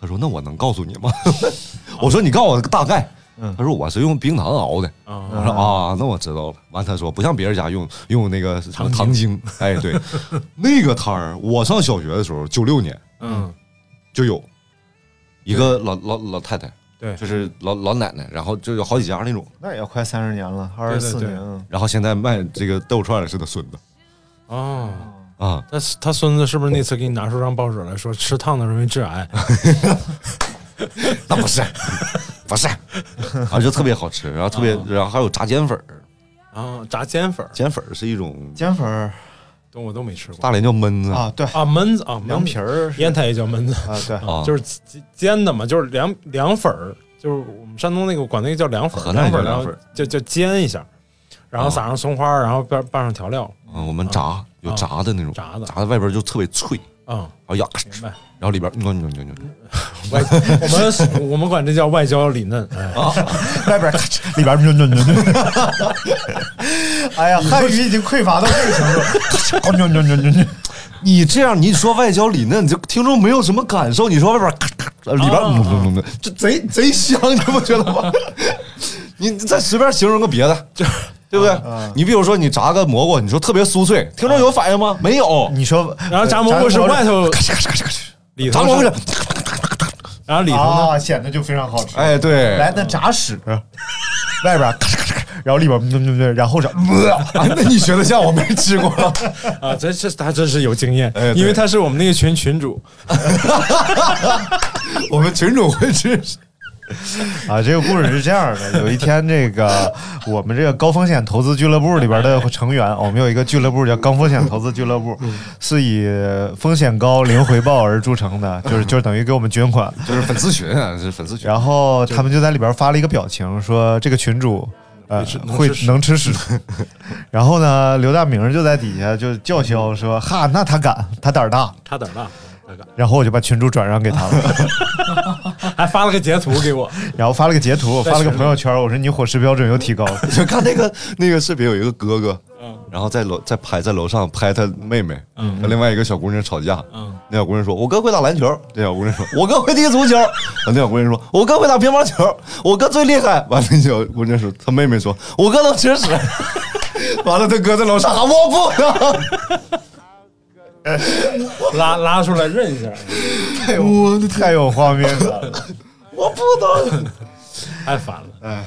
他说那我能告诉你吗？我说你告诉我个大概。嗯他说我是用冰糖熬的。啊我说啊，那我知道了。完，他说不像别人家用用那个什么糖精。哎，对，那个摊儿，我上小学的时候，九六年嗯就有一个老老老太太，对就是老老奶奶，然然后就有好几家那种，那也要快三十年了，二十四年。嗯然后现在卖这个豆串的是他孙子哦。啊。他他孙子是不是那次给你拿出张报纸来说吃烫的容易致癌？那不是，不是，啊，就特别好吃，然后特别，然后还有炸煎粉儿，啊，炸煎粉儿，煎粉儿是一种煎粉儿都我都没吃过。大连叫焖子。啊，对，啊，焖子啊，凉皮儿，烟台也叫焖子，啊，对，啊，就是煎煎的嘛，就是凉凉粉儿，就是我们山东那个管那个叫凉粉儿，河南也叫粉儿，凉粉儿。就就煎一下，然后撒上葱花，然后拌拌上调料，嗯，我们炸有炸的那种，炸的。炸的外边就特别脆，啊，然后呀，明白。然后里边嗯嗯嗯嗯外我们我们管这叫外焦里嫩，哎，外边咔哧，里边。哎呀，汉语已经匮乏到这个程度。你这样你说外焦里嫩，就听众没有什么感受。你说外边咔咔，里边啊嗯嗯嗯，这贼贼香，你不觉得吗？你你再随便形容个别的，就对不对？你比如说你炸个蘑菇，你说特别酥脆，听众有反应吗？没有。你说，然后炸蘑菇是外头咔哧咔哧咔哧咔哧，里头蘑菇是，然后里头呢？啊，显得就非常好吃。哎对，来，那炸屎，外边咔哧咔哧，然后里边嗯嗯嗯，然后是，啊那你学的像我没吃过。啊，这这他真是有经验哎，因为他是我们那个群群主，我们群主会吃，啊，这个故事是这样的：有一天，这个我们这个高风险投资俱乐部里边的成员，我们有一个俱乐部叫高风险投资俱乐部，是以风险高、零回报而著称的，就是就是等于给我们捐款。就是粉丝群啊，是粉丝群。然后他们就在里边发了一个表情，说这个群主。呃，会能吃屎，然后呢，刘大明就在底下就叫嚣说：“哈，那他敢，他胆儿大。他胆儿大，他敢”然后我就把群主转让给他了，还发了个截图给我，然后发了个截图，我发了个朋友圈，我说你伙食标准又提高了。就看那个那个视频，有一个哥哥，嗯然后在楼在拍在楼上拍他妹妹，嗯，和另外一个小姑娘吵架，嗯，那小姑娘说：“我哥会打篮球。”那小姑娘说：“我哥会踢足球。”那小姑娘说：“我哥会打乒乓球，我哥最厉害。”完了，那小姑娘说：“他妹妹说，我哥能吃屎。”完了，他哥在楼上喊：“我不能。拉拉出来认一下，太有太有画面了。我不能。太烦了。哎，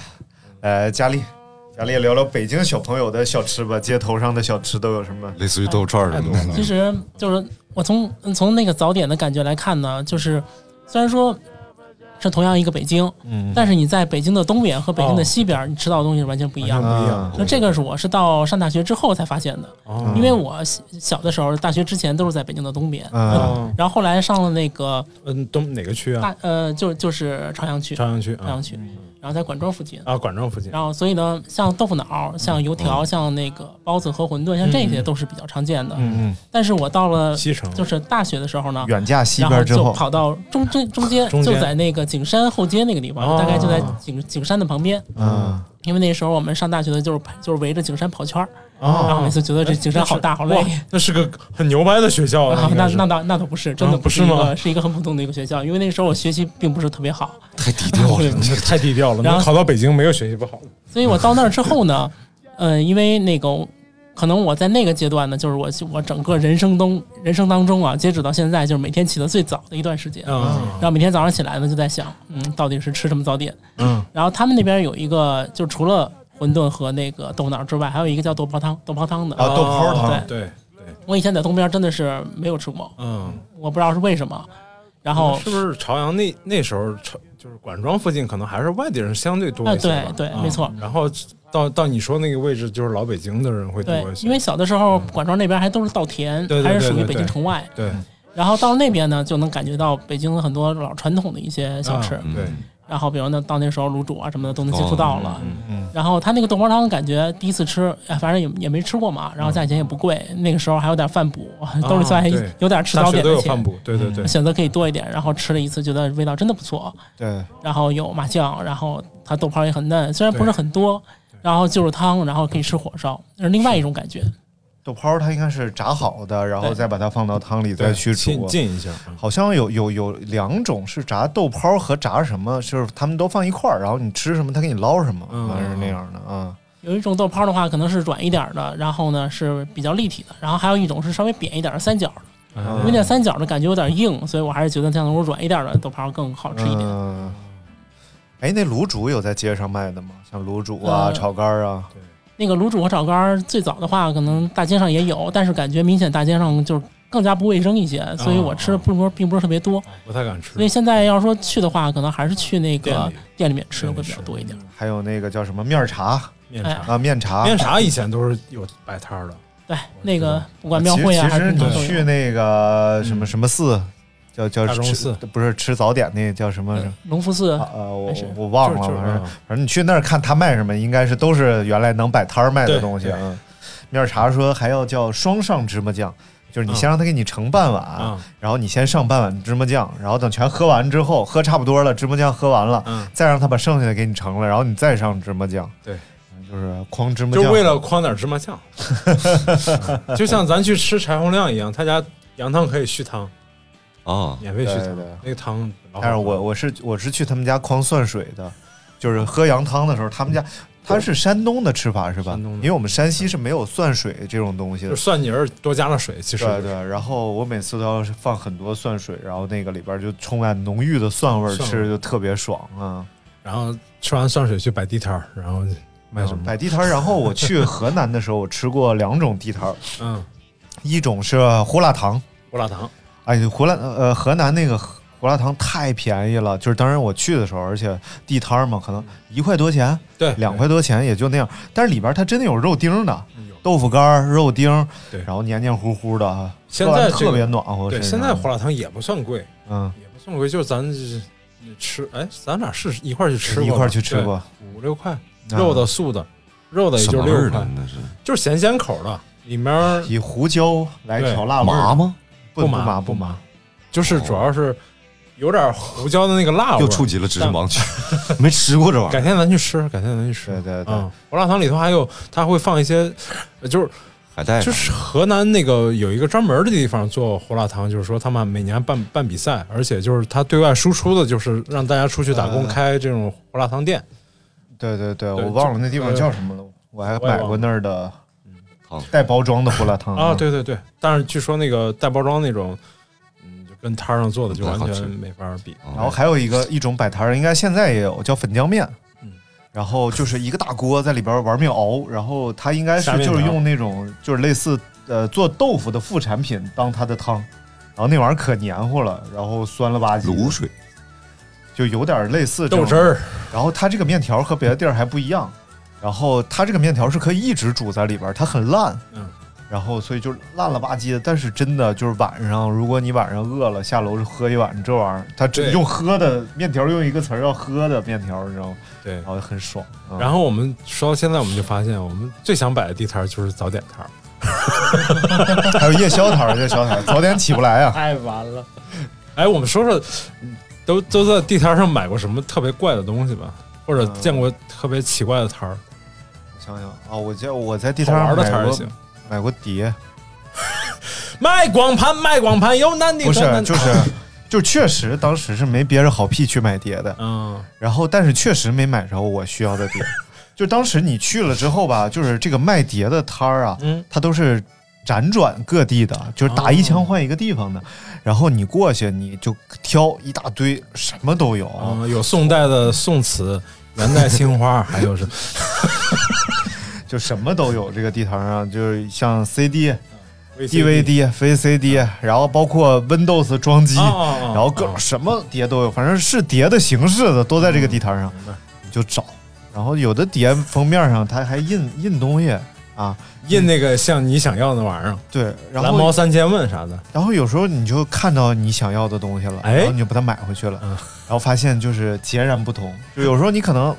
呃，佳丽，佳丽聊聊北京小朋友的小吃吧，街头上的小吃都有什么？类似于豆串的东西。其实就是我从从那个早点的感觉来看呢，就是虽然说是同样一个北京，嗯但是你在北京的东边和北京的西边，你吃到的东西是完全不一样的。不一样那这个是我是到上大学之后才发现的，哦。因为我小小的时候，大学之前都是在北京的东边，嗯然后后来上了那个嗯，东哪个区啊？大呃，就就是朝阳区，朝阳区啊。朝阳区，然后在管庄附近。啊，管庄附近。然后，所以呢，像豆腐脑、像油条、像那个包子和馄饨，像这些都是比较常见的。嗯嗯，但是我到了西城就是大学的时候呢，远嫁西然后边之后，就跑到中中中间，中 间就在那个景山后街那个地方，哦大概就在景景山的旁边。嗯，因为那时候我们上大学的就是就是围着景山跑圈儿，哦然后每次觉得这景山好大好累。那是个很牛掰的学校啊啊，那那倒那倒不是，真的啊不是吗是一个很普通的一个学校，因为那时候我学习并不是特别好，太低调了。这太低调了，然后能考到北京没有学习不好的。所以我到那儿之后呢，嗯，因为那个可能我在那个阶段呢，就是我我整个人生中人生当中啊，截止到现在，就是每天起得最早的一段时间。嗯然后每天早上起来呢，就在想，嗯，到底是吃什么早点？嗯，然后他们那边有一个，就除了馄饨和那个豆腐脑之外，还有一个叫豆泡汤，豆泡汤的。啊豆泡汤哦对对，我以前在东边真的是没有吃过，嗯，我不知道是为什么。然后是不是朝阳那那时候朝就是管庄附近可能还是外地人相对多一些对对啊没错然后到到你说那个位置，就是老北京的人会多对一，些。因为小的时候管庄那边还都是稻田，对对对还是属于北京城外。对然后到那边呢，就能感觉到北京很多老传统的一些小吃。啊对，然后比如那，到那时候卤煮啊什么的都能接触到了。嗯嗯然后他那个豆泡汤，感觉第一次吃，哎，反正也也没吃过嘛，然后价钱也不贵，那个时候还有点饭补，兜里算有点吃早点的钱学都有饭，补，对对对，选择可以多一点。然后吃了一次，觉得味道真的不错。对，然后有麻酱，然后它豆泡也很嫩，虽然不是很多，然后就是汤，然后可以吃火烧，那是另外一种感觉。豆泡它应该是炸好的，然后再把它放到汤里再去煮。浸一下。嗯好像有有有两种是炸豆泡和炸什么，就是他们都放一块儿，然后你吃什么，他给你捞什么，嗯好像是那样的啊。有一种豆泡的话，可能是软一点的，然后呢是比较立体的，然后还有一种是稍微扁一点的三角的。嗯因为那三角的感觉有点硬，所以我还是觉得像那种软一点的豆泡更好吃一点。嗯，哎，那卤煮有在街上卖的吗？像卤煮啊、呃炒肝儿啊，那个卤煮和炒肝儿最早的话，可能大街上也有，但是感觉明显大街上就是更加不卫生一些，所以我吃的并不是并不是特别多。不太敢吃所以现在要说去的话，可能还是去那个店里面吃的会比较多一点。还有那个叫什么面儿茶面哎茶。啊，面茶。面茶以前都是有摆摊儿的，对，那个不管庙会啊还是其实你。去那个什么什么寺，叫叫吃大寺不是吃早点那叫什么？隆福寺啊呃，我我忘了，反正嗯反正你去那儿看他卖什么，应该是都是原来能摆摊儿卖的东西。嗯，面儿茶说还要叫双上芝麻酱，就是你嗯先让他给你盛半碗，嗯然后你先上半碗芝麻酱，然后等全喝完之后，喝差不多了，芝麻酱喝完了，嗯，再让他把剩下的给你盛了，然后你再上芝麻酱。对嗯，就是哐芝麻酱就，为了框点芝麻酱，嗯就像咱去吃柴洪亮一样，他家羊汤可以续汤，哦，免费续汤对对，那个汤老好喝。但是我我是我是去他们家狂涮水的，就是喝羊汤的时候，他们家他是山东的吃法是吧？山东的因为我们山西是没有蒜水这种东西的就。蒜泥儿多加了水，其实对对，然后我每次都要放很多蒜水，然后那个里边就充满浓郁的蒜味儿，蒜味吃着就特别爽啊！然后吃完蒜水去摆地摊儿，然后卖什么？摆地摊儿。然后我去河南的时候，我吃过两种地摊儿，嗯，一种是胡辣汤，胡辣汤，哎，胡辣呃河南那个胡辣汤太便宜了，就是当时我去的时候，而且地摊儿嘛，可能一块多钱，对，两块多钱也就那样，但是里边它真的有肉丁的，有豆腐干儿、肉丁，对然后黏黏糊糊的啊，现在这个特别暖和。对，现在胡辣汤也不算贵，嗯，也不算贵，就是咱就是吃，哎，咱俩是一块儿去吃过吧，一块儿去吃过五六块，啊肉的、素的，肉的也什就六块是就是咸咸口的，里面以胡椒来调辣味麻吗？不不麻不麻。麻，就是主要是有点胡椒的那个辣味儿。又触及了知识盲区，没吃过这玩意儿。改。天咱去吃，改天咱去吃。对对对。嗯，胡辣汤里头还有，它会放一些，呃就是海带。就是河南那个有一个专门的地方做胡辣汤，就是说他们每年办办比赛，而且就是他对外输出的，就是让大家出去打工呃开这种胡辣汤店。对对对，对我忘了那地方叫什么了，我还买过那儿的汤带包装的胡辣汤啊，对对对，但是据说那个带包装那种，嗯，就跟摊上做的就完全没法比。然后还有一个一种摆摊儿，应该现在也有，叫粉浆面。嗯。然后就是一个大锅在里边玩命熬，然后它应该是就是用那种就是类似呃做豆腐的副产品当它的汤，然后那玩意儿可黏糊了，然后酸了吧唧，卤水，就有点类似豆汁儿。然后它这个面条和别的地儿还不一样，然后它这个面条是可以一直煮在里边儿，它很烂，嗯，然后所以就烂了吧唧的。但是真的就是晚上，如果你晚上饿了，下楼喝一碗这玩意儿，它只用喝的面条，用一个词儿叫喝的面条，你知道吗？对然，后很爽。嗯然后我们说到现在，我们就发现我们最想摆的地摊儿就是早点摊儿，还有夜宵摊儿，夜宵摊儿早点起不来啊。太完了。哎，我们说说，嗯都都在地摊上买过什么特别怪的东西吧，或者嗯见过特别奇怪的摊儿，我想想啊，我在我在地摊上买过。买过碟，卖光盘，卖光盘，有难的不是就是 就确实当时是没憋着好屁去买碟的，嗯，然后但是确实没买着我需要的碟。就当时你去了之后吧，就是这个卖碟的摊儿啊，嗯它都是辗转各地的，就是打一枪换一个地方的。然后你过去，你就挑一大堆，什么都有。嗯，有宋代的宋词，元代青花，还有是就什么都有。这个地摊上就是像 CD、DVD、VCD，然后包括 Windows 装机，然后各种啊什么碟都有，反正是碟的形式的都在这个地摊上，你就找。然后有的碟封面上它还印印东西啊，印那个像你想要的玩意儿，对，然后蓝猫三千问啥的，然后有时候你就看到你想要的东西了，哎然后你就把它买回去了，嗯然后发现就是截然不同。就有时候你可能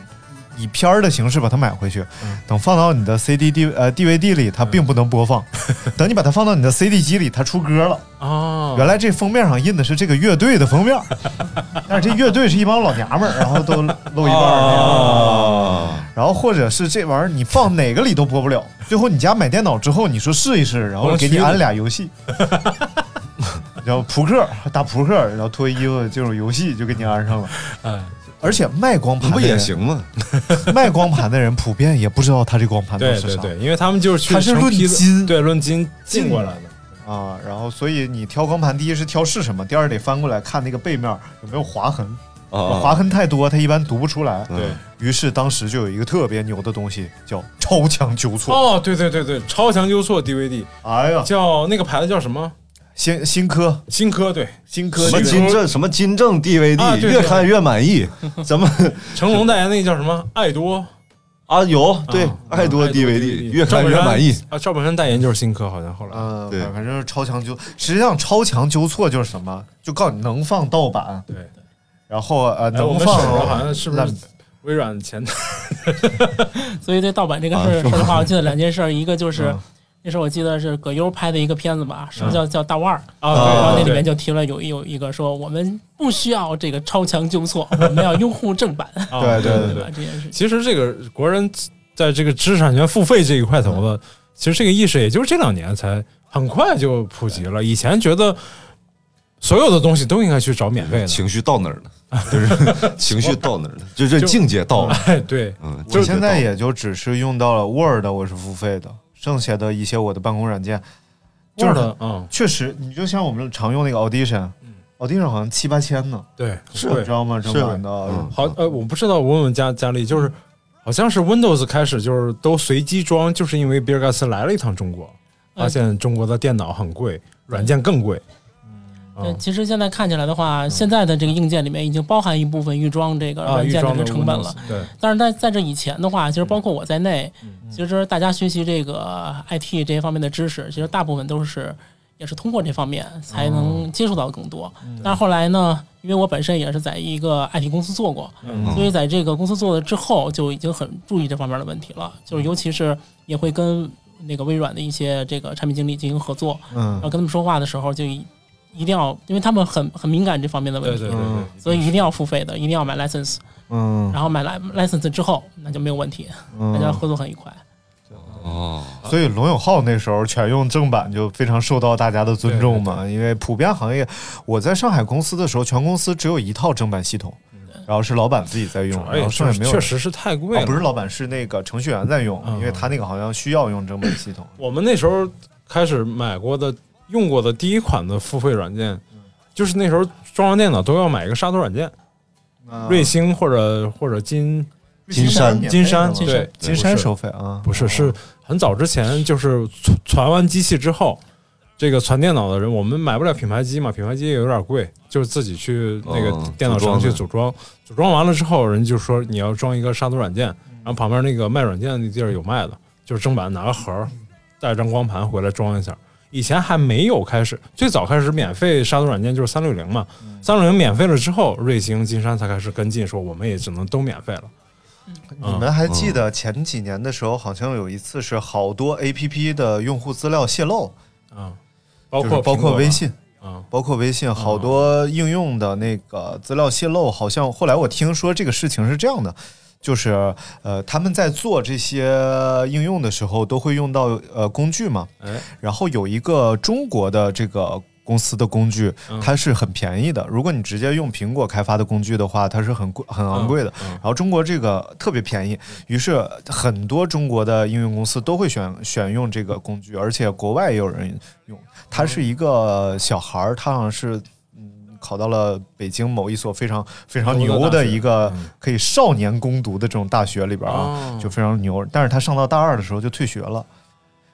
以片儿的形式把它买回去，嗯等放到你的 CD D 呃 DVD 里，它并不能播放；等你把它放到你的 CD 机里，它出歌了。啊，原来这封面上印的是这个乐队的封面，但是这乐队是一帮老娘们儿，然后都露一半儿然后或者是这玩意儿你放哪个里都播不了，最后你家买电脑之后，你说试一试，然后给你安俩游戏，然后扑克打扑克，然后脱衣服进入游戏就给你安上了。哎，而且卖光盘不也行吗？卖光盘的人普遍也不知道他这光盘都是啥对对对，因为他们就是去它是论斤对，论斤进过来的。啊。然后所以你挑光盘，第一是挑是什么，第二得翻过来看那个背面有没有划痕，啊，划痕太多，它一般读不出来。嗯对，于是当时就有一个特别牛的东西叫超强纠错。哦，对对对对，超强纠错 DVD 哎呀，叫那个牌子叫什么？新新科新科对，新科什么金正什么金正啊 DVD，越看越满意。咱们成龙代言那个叫什么？爱多啊？有对啊爱多 DVD，越看越满意。啊！赵本山代言就是新科，好像后来嗯，对反反正是超强纠，实际上超强纠错就是什么？就告诉你能放盗版，对。然后呃能放好像是不烂是微软前台？所以对盗版这个啊事儿，是吗说实话，我记得两件事儿，一个就是嗯那时候我记得是葛优拍的一个片子吧，什么叫叫大腕儿啊然后那里面就提了有有一个说我们不需要这个超强纠错，我们要拥护正版，啊对对对对？这件事情。其实这个国人在这个知识产权付费这一块头子，其实这个意识也就是这两年才很快就普及了。以前觉得所有的东西都应该去找免费的，情绪到哪儿了，就是 情绪到哪儿了，就这境界到了。哎，对，嗯，我现在也就只是用到了 Word，我是付费的，剩下的一些我的办公软件，就是嗯，确实，你就像我们常用那个 Audition，Audition 好像七八千呢，对，是你知道吗？正版的，嗯好，呃，我不知道，我问问佳佳丽，就是好像是 Windows 开始就是都随机装，就是因为比尔盖茨来了一趟中国，发现中国的电脑很贵，软件更贵。对，嗯。其实现在看起来的话，现在的这个硬件里面已经包含一部分预装这个啊，软件的成本了。对，但是在在这以前的话，其实包括我在内，嗯。其实大家学习这个 IT 这些方面的知识，其实大部分都是也是通过这方面才哦。能接触到更多。嗯。但是后来呢，因为我本身也是在一个 IT 公司做过，嗯。所以在这个公司做了之后，就已经很注意这方面的问题了。就是尤其是也会跟那个微软的一些这个产品经理进行合作，然嗯后跟他们说话的时候就一一定要，因为他们很很敏感这方面的问题，对对对对，所以一定要付费的，一定要买 license，嗯。然后买来 license 之后那就没有问题，大家嗯，合作很愉快。哦，所以罗永浩那时候全用正版就非常受到大家的尊重嘛，因为普遍行业，我在上海公司的时候，全公司只有一套正版系统，然后是老板自己在用，然哎后，剩下没有。确实是太贵哦，了。不是老板，是那个程序员在用，嗯。因为他那个好像需要用正版系统。我们那时候开始买过的、用过的第一款的付费软件，就是那时候装上电脑都要买一个杀毒软件，啊。瑞星或者或者金金山金山金对金山收费啊，不是，是很早之前，就是传传完机器之后，这个传电脑的人，我们买不了品牌机嘛，品牌机也有点贵，就是自己去那个哦电脑城去组组装，组装完了之后，人就说你要装一个杀毒软件，然后旁边那个卖软件的那地儿有卖的，就是正版拿个盒儿，带张光盘回来装一下。以前还没有开始，最早开始免费杀毒软件就是三六零嘛，三六零免费了之后，瑞星、金山才开始跟进，说我们也只能都免费了。你们还记得前几年的时候，好像有一次是好多 A P P 的用户资料泄露，啊，包括包括微信，啊，包括微信，好多应用的那个资料泄露，好像后来我听说这个事情是这样的，就是呃，他们在做这些应用的时候都会用到呃工具嘛，哎，然后有一个中国的这个公司的工具，嗯它是很便宜的。如果你直接用苹果开发的工具的话，它是很贵、很昂贵的。然后中国这个特别便宜，于是很多中国的应用公司都会选选用这个工具，而且国外也有人用。它是一个小孩儿，他好像是。嗯，考到了北京某一所非常非常牛的一个可以少年攻读的这种大学里边啊，哦就非常牛。但是他上到大二的时候就退学了，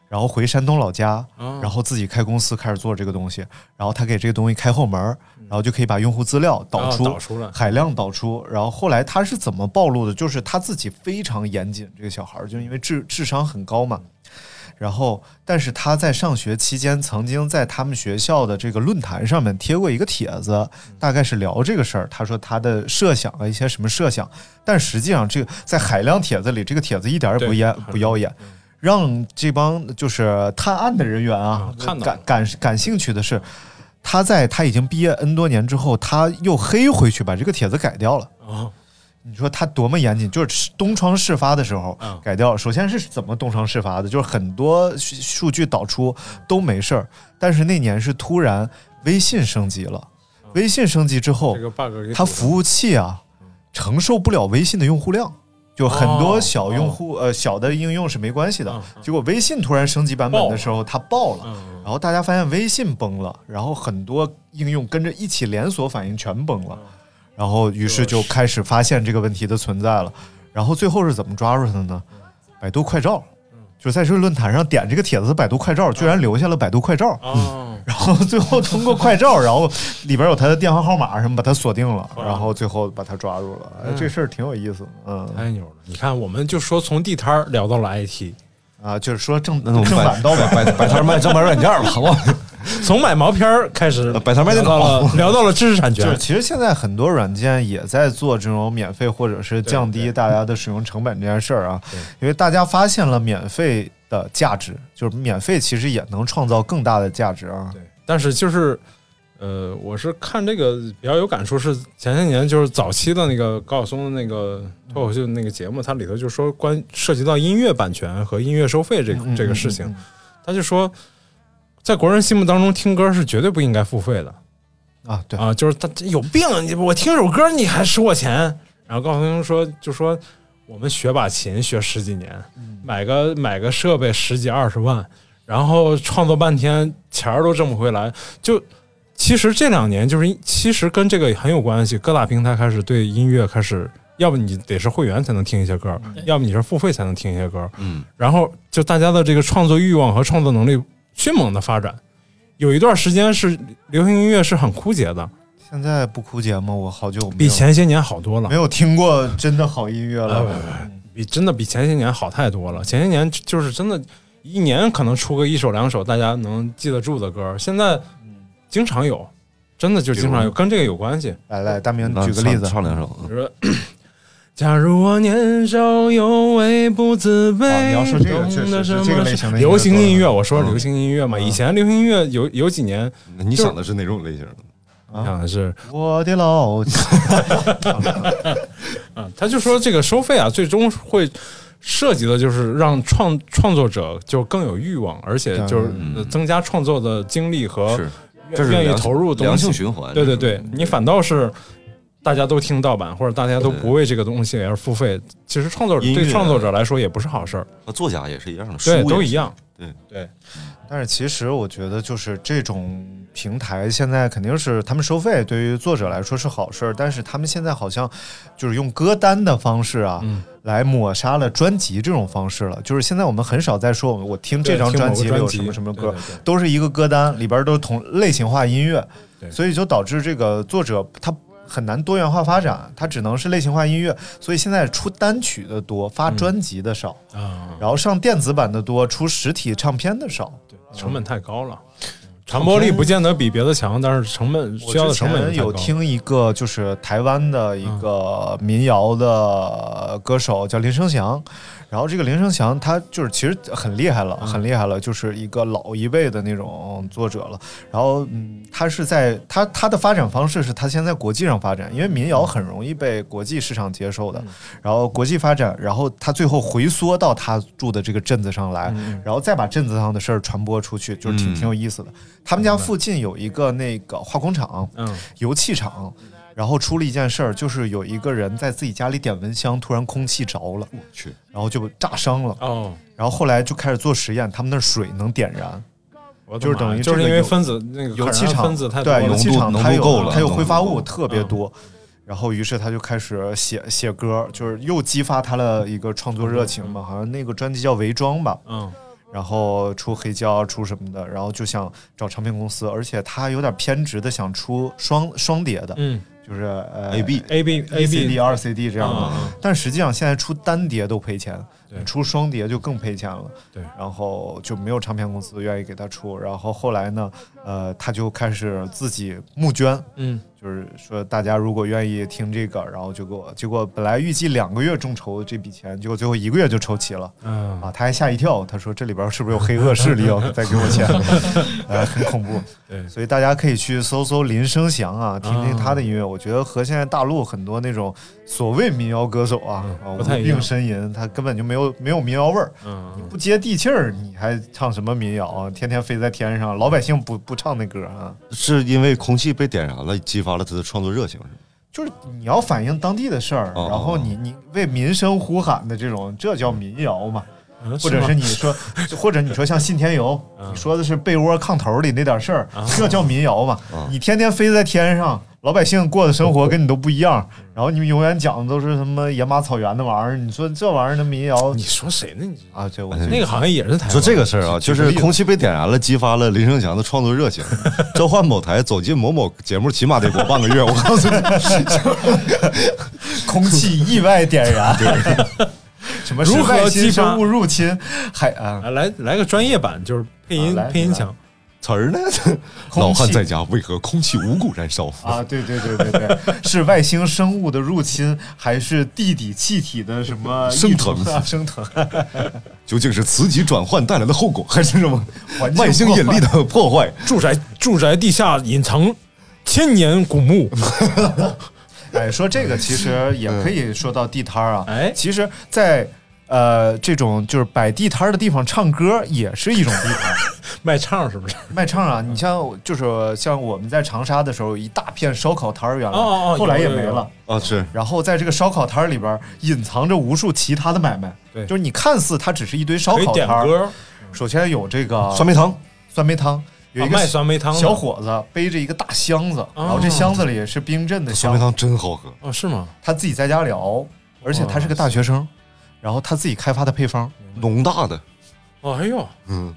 然后回山东老家，哦然后自己开公司开始做这个东西，然后他给这个东西开后门，然后就可以把用户资料导出，海量导出。然后后来他是怎么暴露的？就是他自己非常严谨，这个小孩儿就因为智智商很高嘛。然后，但是他在上学期间曾经在他们学校的这个论坛上面贴过一个帖子，大概是聊这个事儿。他说他的设想啊，一些什么设想，但实际上这个在海量帖子里，这个帖子一点儿也不对掩不耀眼，让这帮就是探案的人员啊啊看感感感兴趣的是，他在他已经毕业 N 多年之后，他又黑回去把这个帖子改掉了。啊，你说他多么严谨？就是东窗事发的时候嗯改掉了。首先是怎么东窗事发的？就是很多数数据导出都没事儿，但是那年是突然微信升级了，微信升级之后它服务器啊承受不了微信的用户量。就很多哦小用户、呃小的应用是没关系的，结果微信突然升级版本的时候它爆了，嗯然后大家发现微信崩了，然后很多应用跟着一起连锁反应全崩了，然后于是就开始发现这个问题的存在了，然后最后是怎么抓住他的呢？百度快照，就在这个论坛上点这个帖子，百度快照居然留下了百度快照，嗯，然后最后通过快照，然后里边有他的电话号码什么，把他锁定了，然后最后把他抓住了，哎这事儿挺有意思，嗯。太牛了！你看，我们就说从地摊聊到了 IT，啊，就是说正那我们正版盗版。摆摆摊卖正版软件吧，好不好？从买毛片儿开始摆摊卖电聊到脑了聊到了知识产权。就是，其实现在很多软件也在做这种免费或者是降低大家的使用成本这件事儿啊，因为大家发现了免费的价值，就是免费其实也能创造更大的价值啊。对，但是就是，呃，我是看这个比较有感触，是前些年就是早期的那个高晓松的那个脱口秀那个节目，它里头就说关涉及到音乐版权和音乐收费这嗯这个事情，他就说在国人心目当中，听歌是绝对不应该付费的啊，对啊，就是他有病，你我听首歌你还收我钱，然后高晓松说就说我们学把琴学十几年，买个买个设备十几二十万，然后创作半天钱儿都挣不回来，就。其实这两年就是，其实跟这个很有关系。各大平台开始对音乐开始，要不你得是会员才能听一些歌，要不你是付费才能听一些歌。嗯，然后就大家的这个创作欲望和创作能力迅猛的发展。有一段时间是流行音乐是很枯竭的，现在不枯竭吗？我好久比前些年好多了，没有听过真的好音乐了，比真的比前些年好太多了。前些年就是真的，一年可能出个一首两首大家能记得住的歌，现在。经常有，真的就经常有，跟这个有关系。来来，大明举个例子，唱两首。比如说，假如我年少有为不自卑。你要说这个，确实是这个类型的流行音乐。我说流行音乐嘛，以前流行音乐有有几年，你想的是哪种类型的？想的是我的老家。啊，他就说这个收费啊，最终会涉及的就是让创创作者就更有欲望，而且就是增加创作的精力和。愿意投入良性循环，对对对，你反倒是大家都听盗版，或者大家都不为这个东西而付费，其实创作者对创作者来说也不是好事儿。作家也是一样的，对，都一样。对对，但是其实我觉得，就是这种平台现在肯定是他们收费，对于作者来说是好事儿。但是他们现在好像就是用歌单的方式啊，来抹杀了专辑这种方式了。就是现在我们很少再说，我听这张专辑里有什么什么歌，都是一个歌单里边都是同类型化音乐，所以就导致这个作者他。很难多元化发展，它只能是类型化音乐，所以现在出单曲的多，发专辑的少啊，然后上电子版的多，出实体唱片的少，对，成本太高了，传播力不见得比别的强，但是成本需要的成本有听一个就是台湾的一个民谣的歌手叫林生祥。然后这个林生祥他就是其实很厉害了，很厉害了，就是一个老一辈的那种作者了。然后嗯，他是在他他的发展方式是他先在国际上发展，因为民谣很容易被国际市场接受的。然后国际发展，然后他最后回缩到他住的这个镇子上来，然后再把镇子上的事儿传播出去，就是挺挺有意思的。他们家附近有一个那个化工厂，嗯，油气厂。然后出了一件事儿，就是有一个人在自己家里点蚊香，突然空气着了，我去，然后就炸伤了。哦，然后后来就开始做实验，他们那水能点燃，就是等于就是因为分子那个油气厂分子太对油气厂它有它有挥发物特别多，然后于是他就开始写写歌，就是又激发他的一个创作热情嘛。好像那个专辑叫《伪装》吧，嗯，然后出黑胶出什么的，然后就想找唱片公司，而且他有点偏执的想出双双碟的，嗯。就是呃，A B A B A C D 二 C D 这样的，但实际上现在出单碟都赔钱，出双碟就更赔钱了。对，然后就没有唱片公司愿意给他出，然后后来呢，呃，他就开始自己募捐，嗯。就是说，大家如果愿意听这个，然后就给我。结果本来预计两个月众筹这笔钱，结果最后一个月就筹齐了。嗯啊，他还吓一跳，他说这里边是不是有黑恶势力 要再给我钱？呃，很恐怖。对，所以大家可以去搜搜林生祥啊，听听他的音乐。我觉得和现在大陆很多那种所谓民谣歌手啊，不太一样。呻吟，他根本就没有没有民谣味儿。嗯，你不接地气儿，你还唱什么民谣啊？天天飞在天上，老百姓不不唱那歌啊？是因为空气被点燃了，激发。了他的创作热情是吗？就是你要反映当地的事儿，然后你你为民生呼喊的这种，这叫民谣嘛？或者是你说，或者你说像信天游，你说的是被窝炕头里那点事儿，这叫民谣嘛？你天天飞在天上。老百姓过的生活跟你都不一样，然后你们永远讲的都是什么野马草原的玩意儿。你说这玩意儿的民谣，你说谁呢？你啊，这我那个好像也是台。说这个事儿啊，就是空气被点燃了，激发了林生祥的创作热情，召唤某台走进某某节目，起码得过半个月。我告诉你，空气意外点燃，什么如何激发生物入侵？还啊，来来个专业版，就是配音配音墙。词儿呢？老汉在家为何空气无故燃烧？啊，对对对对对，是外星生物的入侵，还是地底气体的什么 升腾啊？升腾？究竟是磁极转换带来的后果，还是什么外星引力的破坏？住宅住宅地下隐藏千年古墓。哎，说这个其实也可以说到地摊儿啊。哎，其实，在呃这种就是摆地摊儿的地方唱歌，也是一种地摊。卖唱是不是？卖唱啊，你像就是像我们在长沙的时候，一大片烧烤摊儿，原来哦哦哦后来也没了。啊是然后在这个烧烤摊儿里边隐藏着无数其他的买卖，对就是你看似它只是一堆烧烤摊儿，点歌，首先有这个酸梅汤，酸梅汤，有一个啊卖酸梅汤的小伙子背着一个大箱子，然后这箱子里是冰镇的酸梅，汤真好喝。哦，是吗？他自己在家里熬，而且他是个大学生，然后他自己开发的配方，农大的，哦，哎呦，嗯，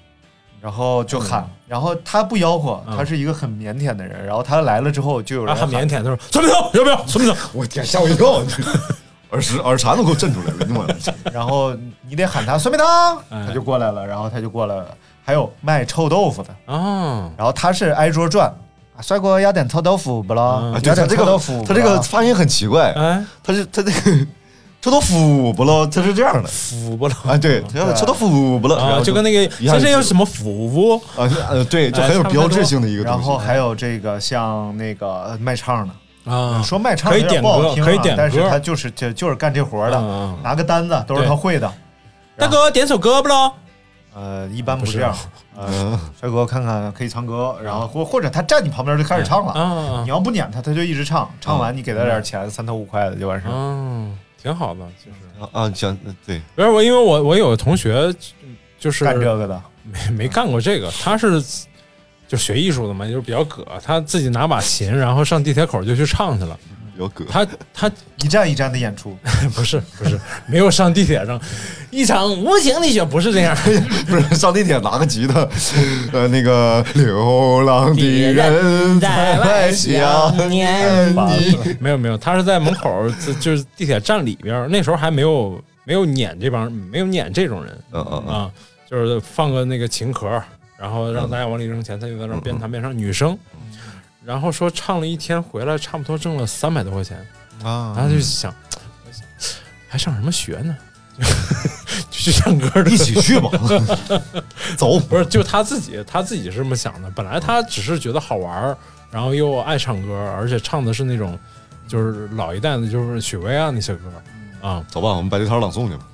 然后就喊，然后他不吆喝，嗯他是一个很腼腆的人，然后他来了之后就有人啊，很喊腼腆，他说酸梅汤要不要？酸梅汤，我天，吓我一跳，耳石耳馋都给我震出来了，你妈！然后你得喊他酸梅汤，哎他就过来了，然后他就过来了。还有卖臭豆腐的，啊，然后他是挨桌转，啊帅哥要点臭豆腐不咯？嗯啊，对要点他这个臭豆腐他这个发音很奇怪，哎，他是他这个臭豆腐不咯，他是这样的。腐不咯？啊，对，他要臭豆腐不咯，啊，就跟那个先生有就什么腐不？啊呃对，就很有标志性的一个东西。然后还有这个像那个卖唱的，啊，说卖唱可以点不好听啊歌可以点但是他就是就就是干这活的，拿个单子都是他会的。大哥点首歌不咯？呃，一般不这样。呃，帅哥看看可以唱歌，然后或或者他站你旁边就开始唱了。啊你要不撵他，他就一直唱，唱完你给他点钱，三头五块的就完事儿。嗯，挺好的，就是啊，行，对，不是我，因为我我有个同学就是干这个的，没没干过这个，他是就学艺术的嘛，就是比较葛，他自己拿把琴，然后上地铁口就去唱去了。比较葛。他他 一站一站的演出，不是不是没有上地铁上一场无情的雪，不是这样。不是上地铁拿个吉他，呃，那个流浪的人在外想念你。没有没有，他是在门口，就就是地铁站里边，那时候还没有没有撵这帮没有撵这种人嗯嗯嗯，啊，就是放个那个琴壳，然后让大家往里扔钱，他就在那边弹边唱，女生。然后说唱了一天回来，差不多挣了三百多块钱啊，然啊后就想，还上什么学呢？就去唱歌的，一起去吧，走。不是，就他自己，他自己是这么想的。本来他只是觉得好玩儿，然后又爱唱歌，而且唱的是那种就是老一代的，就是许巍啊那些歌啊。走吧，我们把这摊朗诵去吧。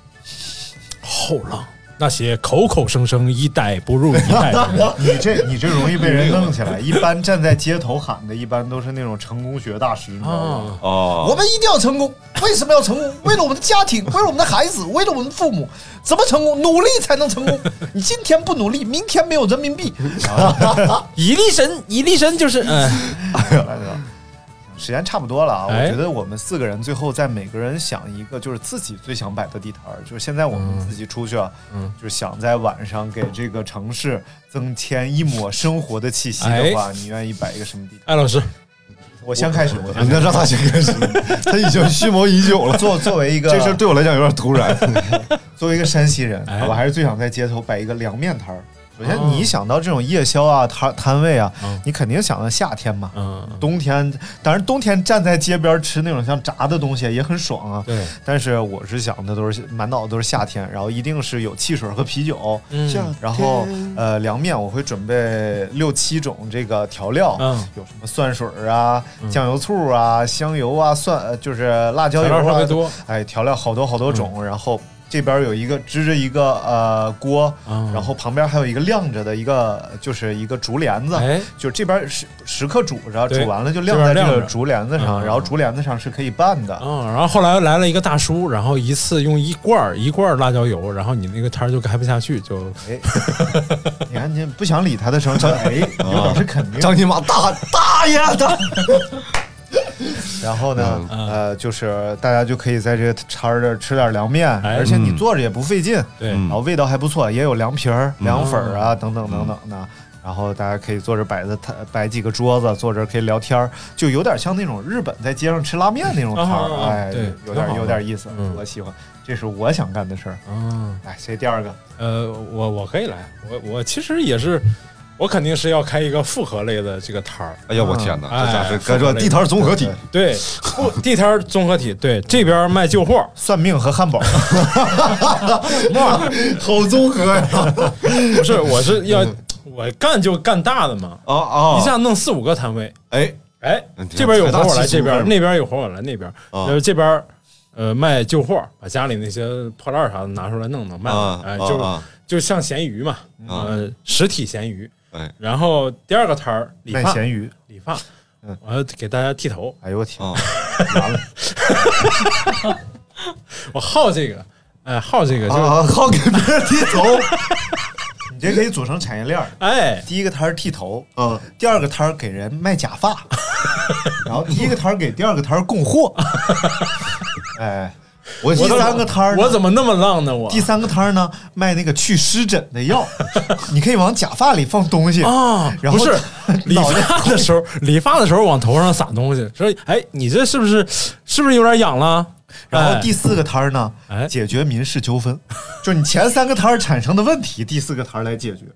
后浪那些口口声声一代不如一代的人，你这你这容易被人弄起来。一般站在街头喊的，一般都是那种成功学大师，你知道吗？啊，哦，我们一定要成功，为什么要成功？为了我们的家庭，为了我们的孩子，为了我们的父母，怎么成功？努力才能成功。你今天不努力，明天没有人民币。以力神，以力神就是嗯，时间差不多了啊，哎我觉得我们四个人最后再每个人想一个，就是自己最想摆的地摊儿。就是现在我们自己出去啊，嗯就是想在晚上给这个城市增添一抹生活的气息的话，你愿意摆一个什么地摊？艾老师，我先开始，我先人家让他先开始，他已经蓄谋已久了。作作为一个这事儿对我来讲有点突然。作为一个山西人，哎我还是最想在街头摆一个凉面摊儿。首先，哦你一想到这种夜宵啊摊摊位啊嗯，你肯定想到夏天嘛。嗯，冬天，当然冬天站在街边吃那种像炸的东西也很爽啊。对，但是我是想的都是满脑子都是夏天，然后一定是有汽水和啤酒，嗯。然后呃凉面我会准备六七种这个调料，嗯。有什么蒜水儿啊、酱油醋啊、香油啊、蒜呃就是辣椒油啊。特啊别多，哎调料好多好多种，然后。这边有一个支着一个呃锅，嗯。然后旁边还有一个晾着的一个，就是一个竹帘子，哎，就这边时时刻煮着，煮完了就晾在这个竹帘子上，嗯然后竹帘子上是可以拌的，嗯，然后后来来了一个大叔，然后一次用一罐儿一罐儿辣椒油，然后你那个摊儿就开不下去，就哎，你看你不想理他的时候，张哎 有点是肯定。张你妈大大爷的！然后呢，嗯。呃，就是大家就可以在这个摊儿这儿吃点凉面，哎。而且你坐着也不费劲，对，嗯然后味道还不错，也有凉皮儿、凉粉儿啊等等等等的。然后大家可以坐着摆着摊，摆几个桌子，坐着可以聊天儿，就有点像那种日本在街上吃拉面那种摊儿，哎，啊对有点有点意思嗯，我喜欢，这是我想干的事儿。嗯，哎，谁第二个？呃，我我可以来，我我其实也是，我肯定是要开一个复合类的这个摊儿，哎呀，我天哪，哎这家是该说地摊综合体，对，不地摊儿综合体，对，这边卖旧货，算命和汉堡，哇好综合呀！不是，我是要我干就干大的嘛，哦哦！一下弄四五个摊位，哎，哎嗯，这边有活我来这边，那边有活我来那边，啊呃，这边呃卖旧货，把家里那些破烂啥的拿出来弄弄卖哎，就就像咸鱼嘛，啊呃，实体咸鱼。哎。然后第二个摊儿理发，卖咸鱼。理发，嗯。我要给大家剃头，哎呦我天，啊，完了！我好这个，哎，好这个就啊，好给别人剃头，你这可以组成产业链儿。哎，第一个摊儿剃头，嗯，第二个摊儿给人卖假发，然后第一个摊儿给第二个摊儿供货，哎，我第三个摊儿我怎么那么浪呢？我第三个摊儿呢卖那个去湿疹的药，你可以往假发里放东西啊，然后不是 理发的时候，理发的时候往头上撒东西，说哎，你这是不是是不是有点痒了？然后哎第四个摊儿呢，哎解决民事纠纷，就是你前三个摊儿产生的问题，第四个摊儿来解决，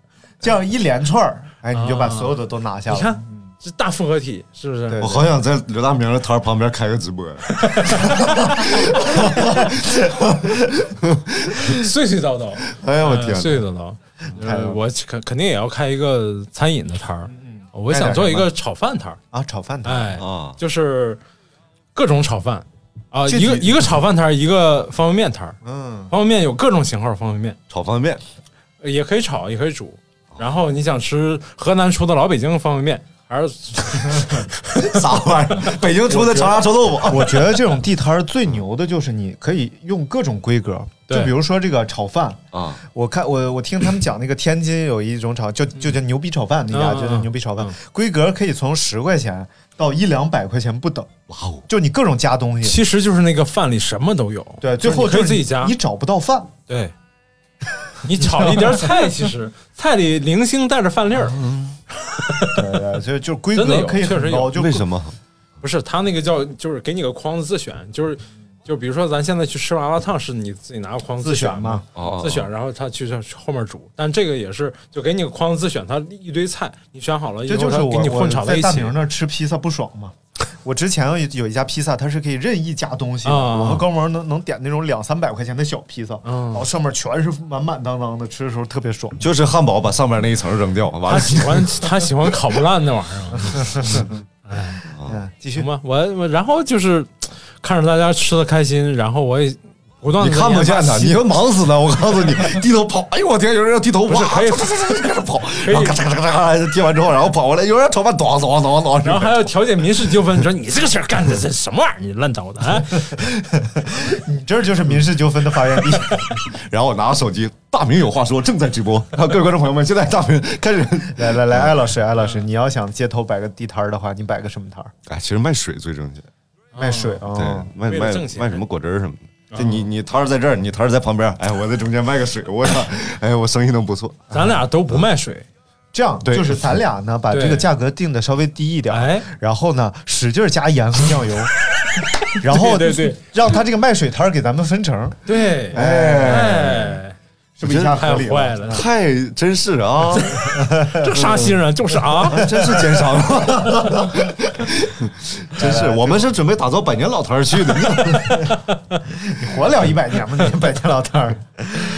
这样一连串儿，哎，你就把所有的都拿下了。你看这大复合体是不是？我好想在刘大明的摊儿旁边开个直播。碎碎叨叨，哎呀，我呃天哪！碎碎叨叨。呃我肯肯定也要开一个餐饮的摊儿，我想做一个炒饭摊儿，啊，炒饭摊儿，哎，啊，就是各种炒饭啊，一个一个炒饭摊儿，一个方便面摊儿。嗯，方便面有各种型号方便面，炒方便面，呃也可以炒，也可以煮。然后你想吃河南出的老北京方便面，还是啥玩意儿？北京出的长沙臭豆腐。我觉得这种地摊儿最牛的就是你可以用各种规格，就比如说这个炒饭。啊，我看我我听他们讲那个天津有一种炒，就就叫牛逼炒饭，那家嗯就叫牛逼炒饭嗯，规格可以从十块钱到一两百块钱不等，哇哦，就你各种加东西，其实就是那个饭里什么都有。对，最后就是以自己加你。找不到饭，对，你炒了一点菜，其实菜里零星带着饭粒儿，对对，就就规真的有格可以确实有就为什么？不是他那个叫就是给你个筐子自选，就是就比如说咱现在去吃麻辣烫，是你自己拿个筐子自选选嘛？哦，自选，然后他去后面煮，但这个也是就给你个筐子自选，他一堆菜，你选好了以后，这就是我他给你混炒我在一起。在大明那儿吃披萨不爽嘛。我之前有有一家披萨，它是可以任意加东西的。嗯我和高萌能能点那种两三百块钱的小披萨，嗯然后上面全是满满当当的，吃的时候特别爽。就是汉堡把上面那一层扔掉，完了他喜欢他喜欢烤不烂那玩意儿，哎，继续。吧？我我然后就是看着大家吃的开心，然后我也不断你的看不见他，你会忙死了。我告诉你，低头跑，哎呦我天，有人要低头跑，开始跑，然后咔嚓咔嚓咔嚓接完之后，然后跑过来，有人要炒饭，咣咣咣咣，然后还要调解民事纠纷，你说你这个事儿干的这什么玩意儿？你乱糟的啊！你这就是民事纠纷的发源地。然后我拿着手机，大明有话说，正在直播。各位观众朋友们，现在大明开始，来来来，艾老师，艾老师，你要想街头摆个地摊儿的话，你摆个什么摊儿？哎，其实卖水最挣钱，卖水啊，对，卖卖卖什么果汁儿什么的。就你你摊儿在这儿，你摊儿在旁边，哎，我在中间卖个水，我操，哎，我生意能不错。咱俩都不卖水，这样对就是咱俩呢，把这个价格定的稍微低一点，哎然后呢，使劲加盐和酱油，然后对对对，让他这个卖水摊儿给咱们分成，对，哎，哎，是不是一下合理太坏？了，太真 是啊，这啥新人就是啊，真是奸商，真是，我们是准备打造百年老摊儿去的。你活了一百年吗？你百年老摊儿，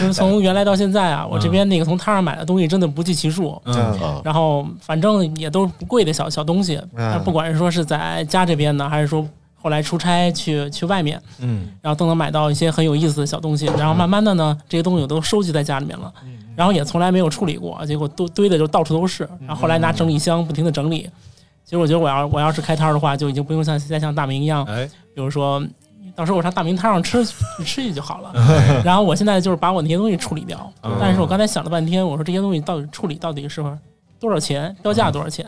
就是从原来到现在啊，我这边那个从摊上买的东西真的不计其数。嗯，啊，然后反正也都是不贵的小小东西，嗯不管是说是在家这边呢，还是说后来出差去去外面，嗯，然后都能买到一些很有意思的小东西。然后慢慢的呢，这些东西我都收集在家里面了，然后也从来没有处理过，结果都堆的就到处都是。然后后来拿整理箱不停的整理。其实我觉得我要我要是开摊儿的话，就已经不用像现在像大明一样，哎，比如说。到时候我上大明摊上吃去 吃去就好了，然后我现在就是把我那些东西处理掉。但是我刚才想了半天，我说这些东西到底处理到底是多少钱，标价多少钱？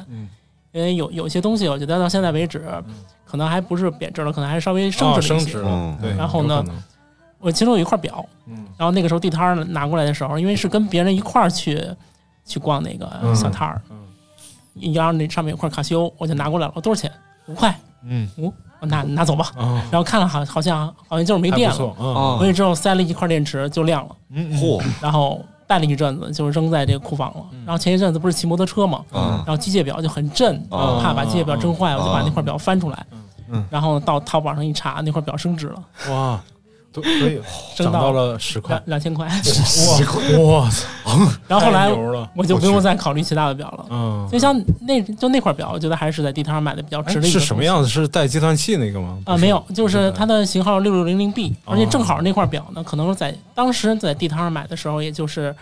因为有有些东西，我觉得到现在为止，可能还不是贬值了，可能还是稍微升哦值了一些。升值了嗯，对，然后呢我其中有一块表，然后那个时候地摊儿拿过来的时候，因为是跟别人一块儿去去逛那个小摊儿，然后那上面有块卡西欧，我就拿过来了，多少钱？五块，嗯，五，我拿拿走吧。啊，然后看了好好像好像就是没电了，还不错啊，啊回去之后塞了一块电池就亮了，嚯然后带了一阵子就是扔在这个库房了。然后前一阵子不是骑摩托车嘛，啊。然后机械表就很震，啊。怕把机械表震坏，我就把啊那块表翻出来，然后到淘宝上一查，那块表升值了，哇，都所以升涨到到了十块两，千块。哇，我操，然后后来我就不用再考虑其他的表了。嗯，就像那就那块表，我觉得还是在地摊上买的比较值的是什么？样子？是带计算器那个吗？啊，没有，就是它的型号六六零零 B，而且哦正好那块表呢，可能在当时在地摊上买的时候，也就是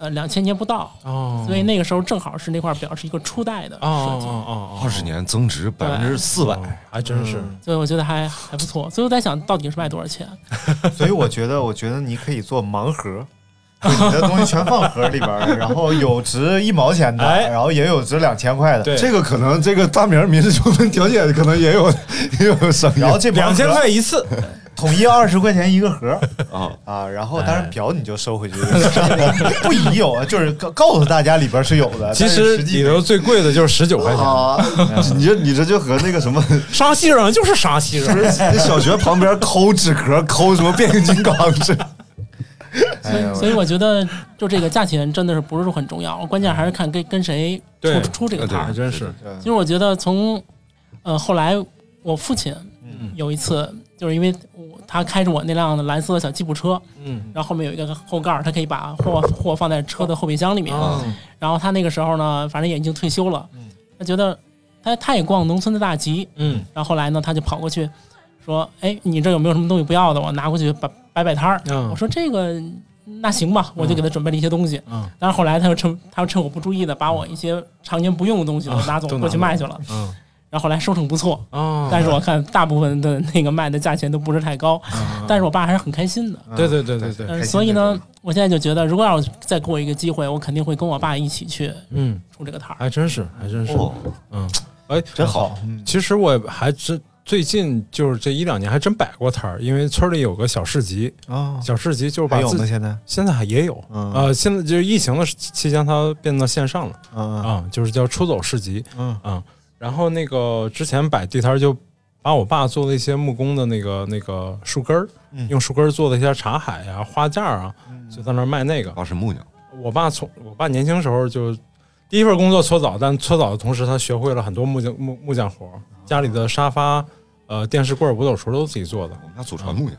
呃两千年不到，哦，所以那个时候正好是那块表是一个初代的哦设计，哦哦哦，二十年增值百分之四哦百，还真是。所以我觉得还还不错。所以我在想到底是卖多少钱？所以我觉得，我觉得你可以做盲盒。就你的东西全放盒里边，然后有值一毛钱的，哎然后也有值两千块的。对这个可能这个大明民事纠纷调解可能也有也有生意，然后这两千块一次，统一二十块钱一个盒啊 啊，然后当然表你就收回去，不宜有啊，就是告告诉大家里边是有的，其实里头最贵的就是十九块钱。啊，你这你这就和那个什么，沙西人就是沙西人，那小学旁边抠纸壳抠什么变形金刚似的。所以所以我觉得就这个价钱真的是不是很重要，关键还是看跟跟谁出出这个摊真是。其实我觉得从呃后来我父亲有一次就是因为我他开着我那辆蓝色的小吉普车，嗯，然后后面有一个后盖儿，他可以把货货放在车的后备箱里面。嗯然后他那个时候呢，反正也已经退休了，嗯他觉得他他也逛农村的大集，嗯，然后后来呢，他就跑过去说：“哎，你这有没有什么东西不要的？我拿过去摆摆摆摊儿。嗯我说：“这个那行吧，我就给他准备了一些东西。嗯但是后来他又趁他又趁我不注意的，把我一些常年不用的东西都拿走过去卖去了。嗯然后后来收成不错，哦，但是我看大部分的那个卖的价钱都不是太高，但是我爸还是很开心的。对对对对对，嗯，所以呢，我现在就觉得，如果要再给我一个机会，我肯定会跟我爸一起去嗯，出这个摊儿。还真是，还真是，哦。嗯，哎，真好。其实我还真最近就是这一两年还真摆过摊儿，因为村里有个小市集，啊，小市集就是把自？现在？现在还也有，嗯。呃，现在就是疫情的期间，它变到线上了。嗯。啊，就是叫出走市集。嗯。啊。然后那个之前摆地摊儿就把我爸做的一些木工的那个那个树根儿，嗯。用树根儿做的一些茶海啊、花架啊，就在那儿卖那个。啊，是木匠，我爸从我爸年轻时候就第一份工作搓澡，但搓澡的同时，他学会了很多木匠木木匠活儿，家里的沙发、呃电视柜儿、五斗橱都自己做的。我们家祖传木匠，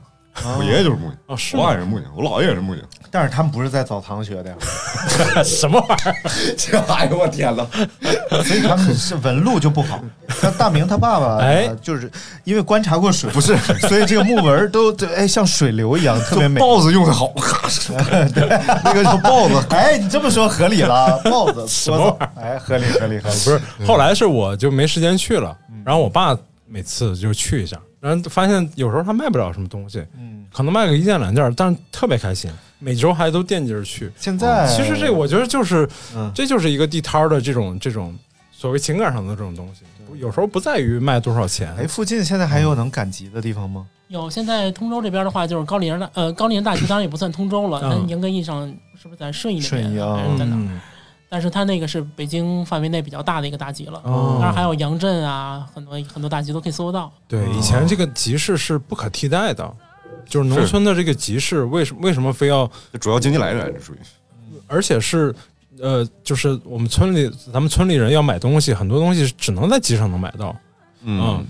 我爷爷就是木匠，哦，是吗我爸也是木匠，我姥爷也是木匠。但是他们不是在澡堂学的呀，什么玩意儿？这哎呦我天呐！所以他们是纹路就不好。像大明他爸爸，哎呃就是因为观察过水，不是，所以这个木纹都对哎像水流一样特别美。豹子用的好，那个叫豹子。哎，你这么说合理了，豹子什么玩意儿哎，合理合理合理，不是，后来是我就没时间去了，然后我爸每次就去一下，然后发现有时候他卖不了什么东西，嗯，可能卖个一件两件，但是特别开心，每周还都惦记着去。现在其实这我觉得就是，嗯这就是一个地摊儿的这种这种所谓情感上的这种东西，有时候不在于卖多少钱，哎，附近现在还有能赶集的地方吗？有现在通州这边的话，就是高丽人大呃高丽人大集，当然也不算通州了，嗯但严格意义上是不是在顺义那边？顺义啊在哪？嗯，但是它那个是北京范围内比较大的一个大集了。哦当然还有杨震啊，很多很多大集都可以搜得到。对，以前这个集市是不可替代的，就是农村的这个集市，为什么为什么非要，主要经济来源属于而且是。呃，就是我们村里，咱们村里人要买东西，很多东西只能在集上能买到。嗯，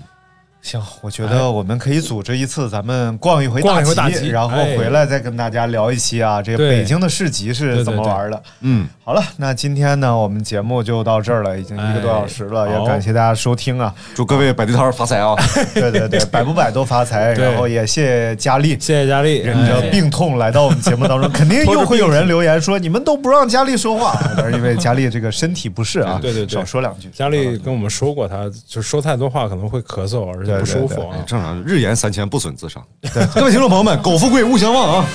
行，我觉得我们可以组织一次，咱们逛一回逛一回大集，然后哎回来再跟大家聊一期啊，这个北京的市集是怎么玩的。嗯，好了，那今天呢，我们节目就到这儿了，已经一个多小时了，哎也感谢大家收听啊。祝各位摆地摊儿发财啊！对对对，摆不摆都发财，然后也谢谢佳丽。谢谢佳丽，忍着哎病痛来到我们节目当中，肯定又会有人留言说你们都不让佳丽说话，但是因为佳丽这个身体不适啊，对对对少说两句。佳丽跟我们说过，她就说太多话可能会咳嗽，而且不舒服啊。正常，日言三千不损自伤。各位听众朋友们，苟富贵勿相忘啊！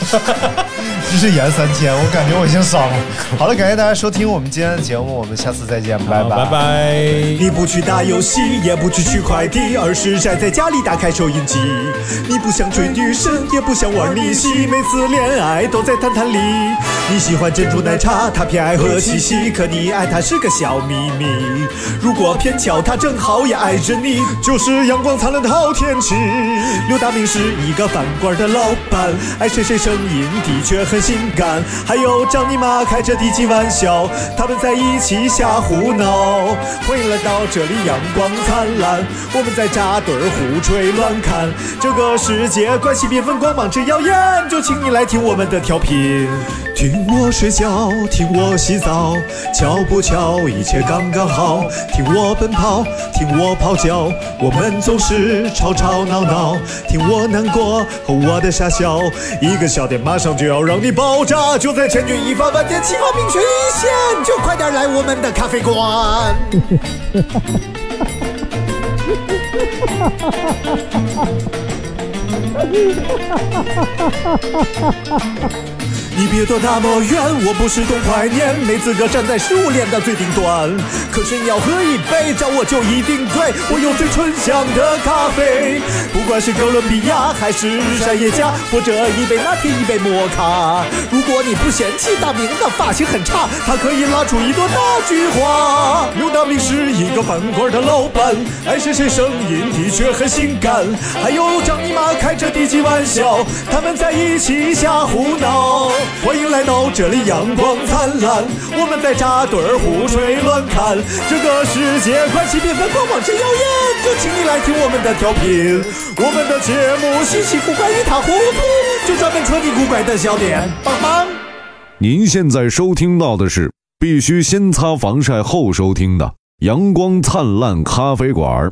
日言三千，我感觉我已经伤了。好了，感谢大家收听我们今天的节目，我们下次再见，拜拜拜拜。你不去打游戏，也不去取快递，而是宅在家里打开收音机。你不想追女生，也不想玩逆袭，每次恋爱都在谈谈里。你喜欢珍珠奶茶，他偏爱喝七喜，可你爱他是个小秘密。如果偏巧他正好也爱着你，就是阳光灿烂的好天气。刘大明是一个饭馆的老板，爱谁谁声音的确很性感。还有张尼玛开着低级玩笑，他们在一起瞎胡闹。欢迎来到这里，阳光灿烂，我们在扎堆儿胡吹乱侃。这个世界关系缤纷，光芒真耀眼，就请你来听我们的调频。听我睡觉，听我洗澡，巧不巧，一切刚刚好。听我奔跑，听我咆哮，我们总是吵吵闹闹。听我难过和我的傻笑，一个笑点马上就要让爆炸，就在千钧一发、万箭齐发、命悬一线，就快点来我们的咖啡馆。你别躲那么远，我不是懂怀念，没资格站在食物链的最顶端。可是你要喝一杯，找我就一定对，我有最醇香的咖啡。不管是哥伦比亚还是山野家，或者一杯拿铁一杯摩卡。如果你不嫌弃大明的发型很差，他可以拉出一朵大菊花。刘大明是一个饭馆的老板，爱谁谁声音的确很性感。还有张姨妈开着低级玩笑，他们在一起瞎胡闹。欢迎来到这里，阳光灿烂，我们在扎堆儿胡吹乱侃。这个世界快气缤纷，光芒真耀眼，就请你来听我们的调频。我们的节目稀奇古怪一塌糊涂，就专门扯你古怪的笑点，棒棒。您现在收听到的是必须先擦防晒后收听的阳光灿烂咖啡馆。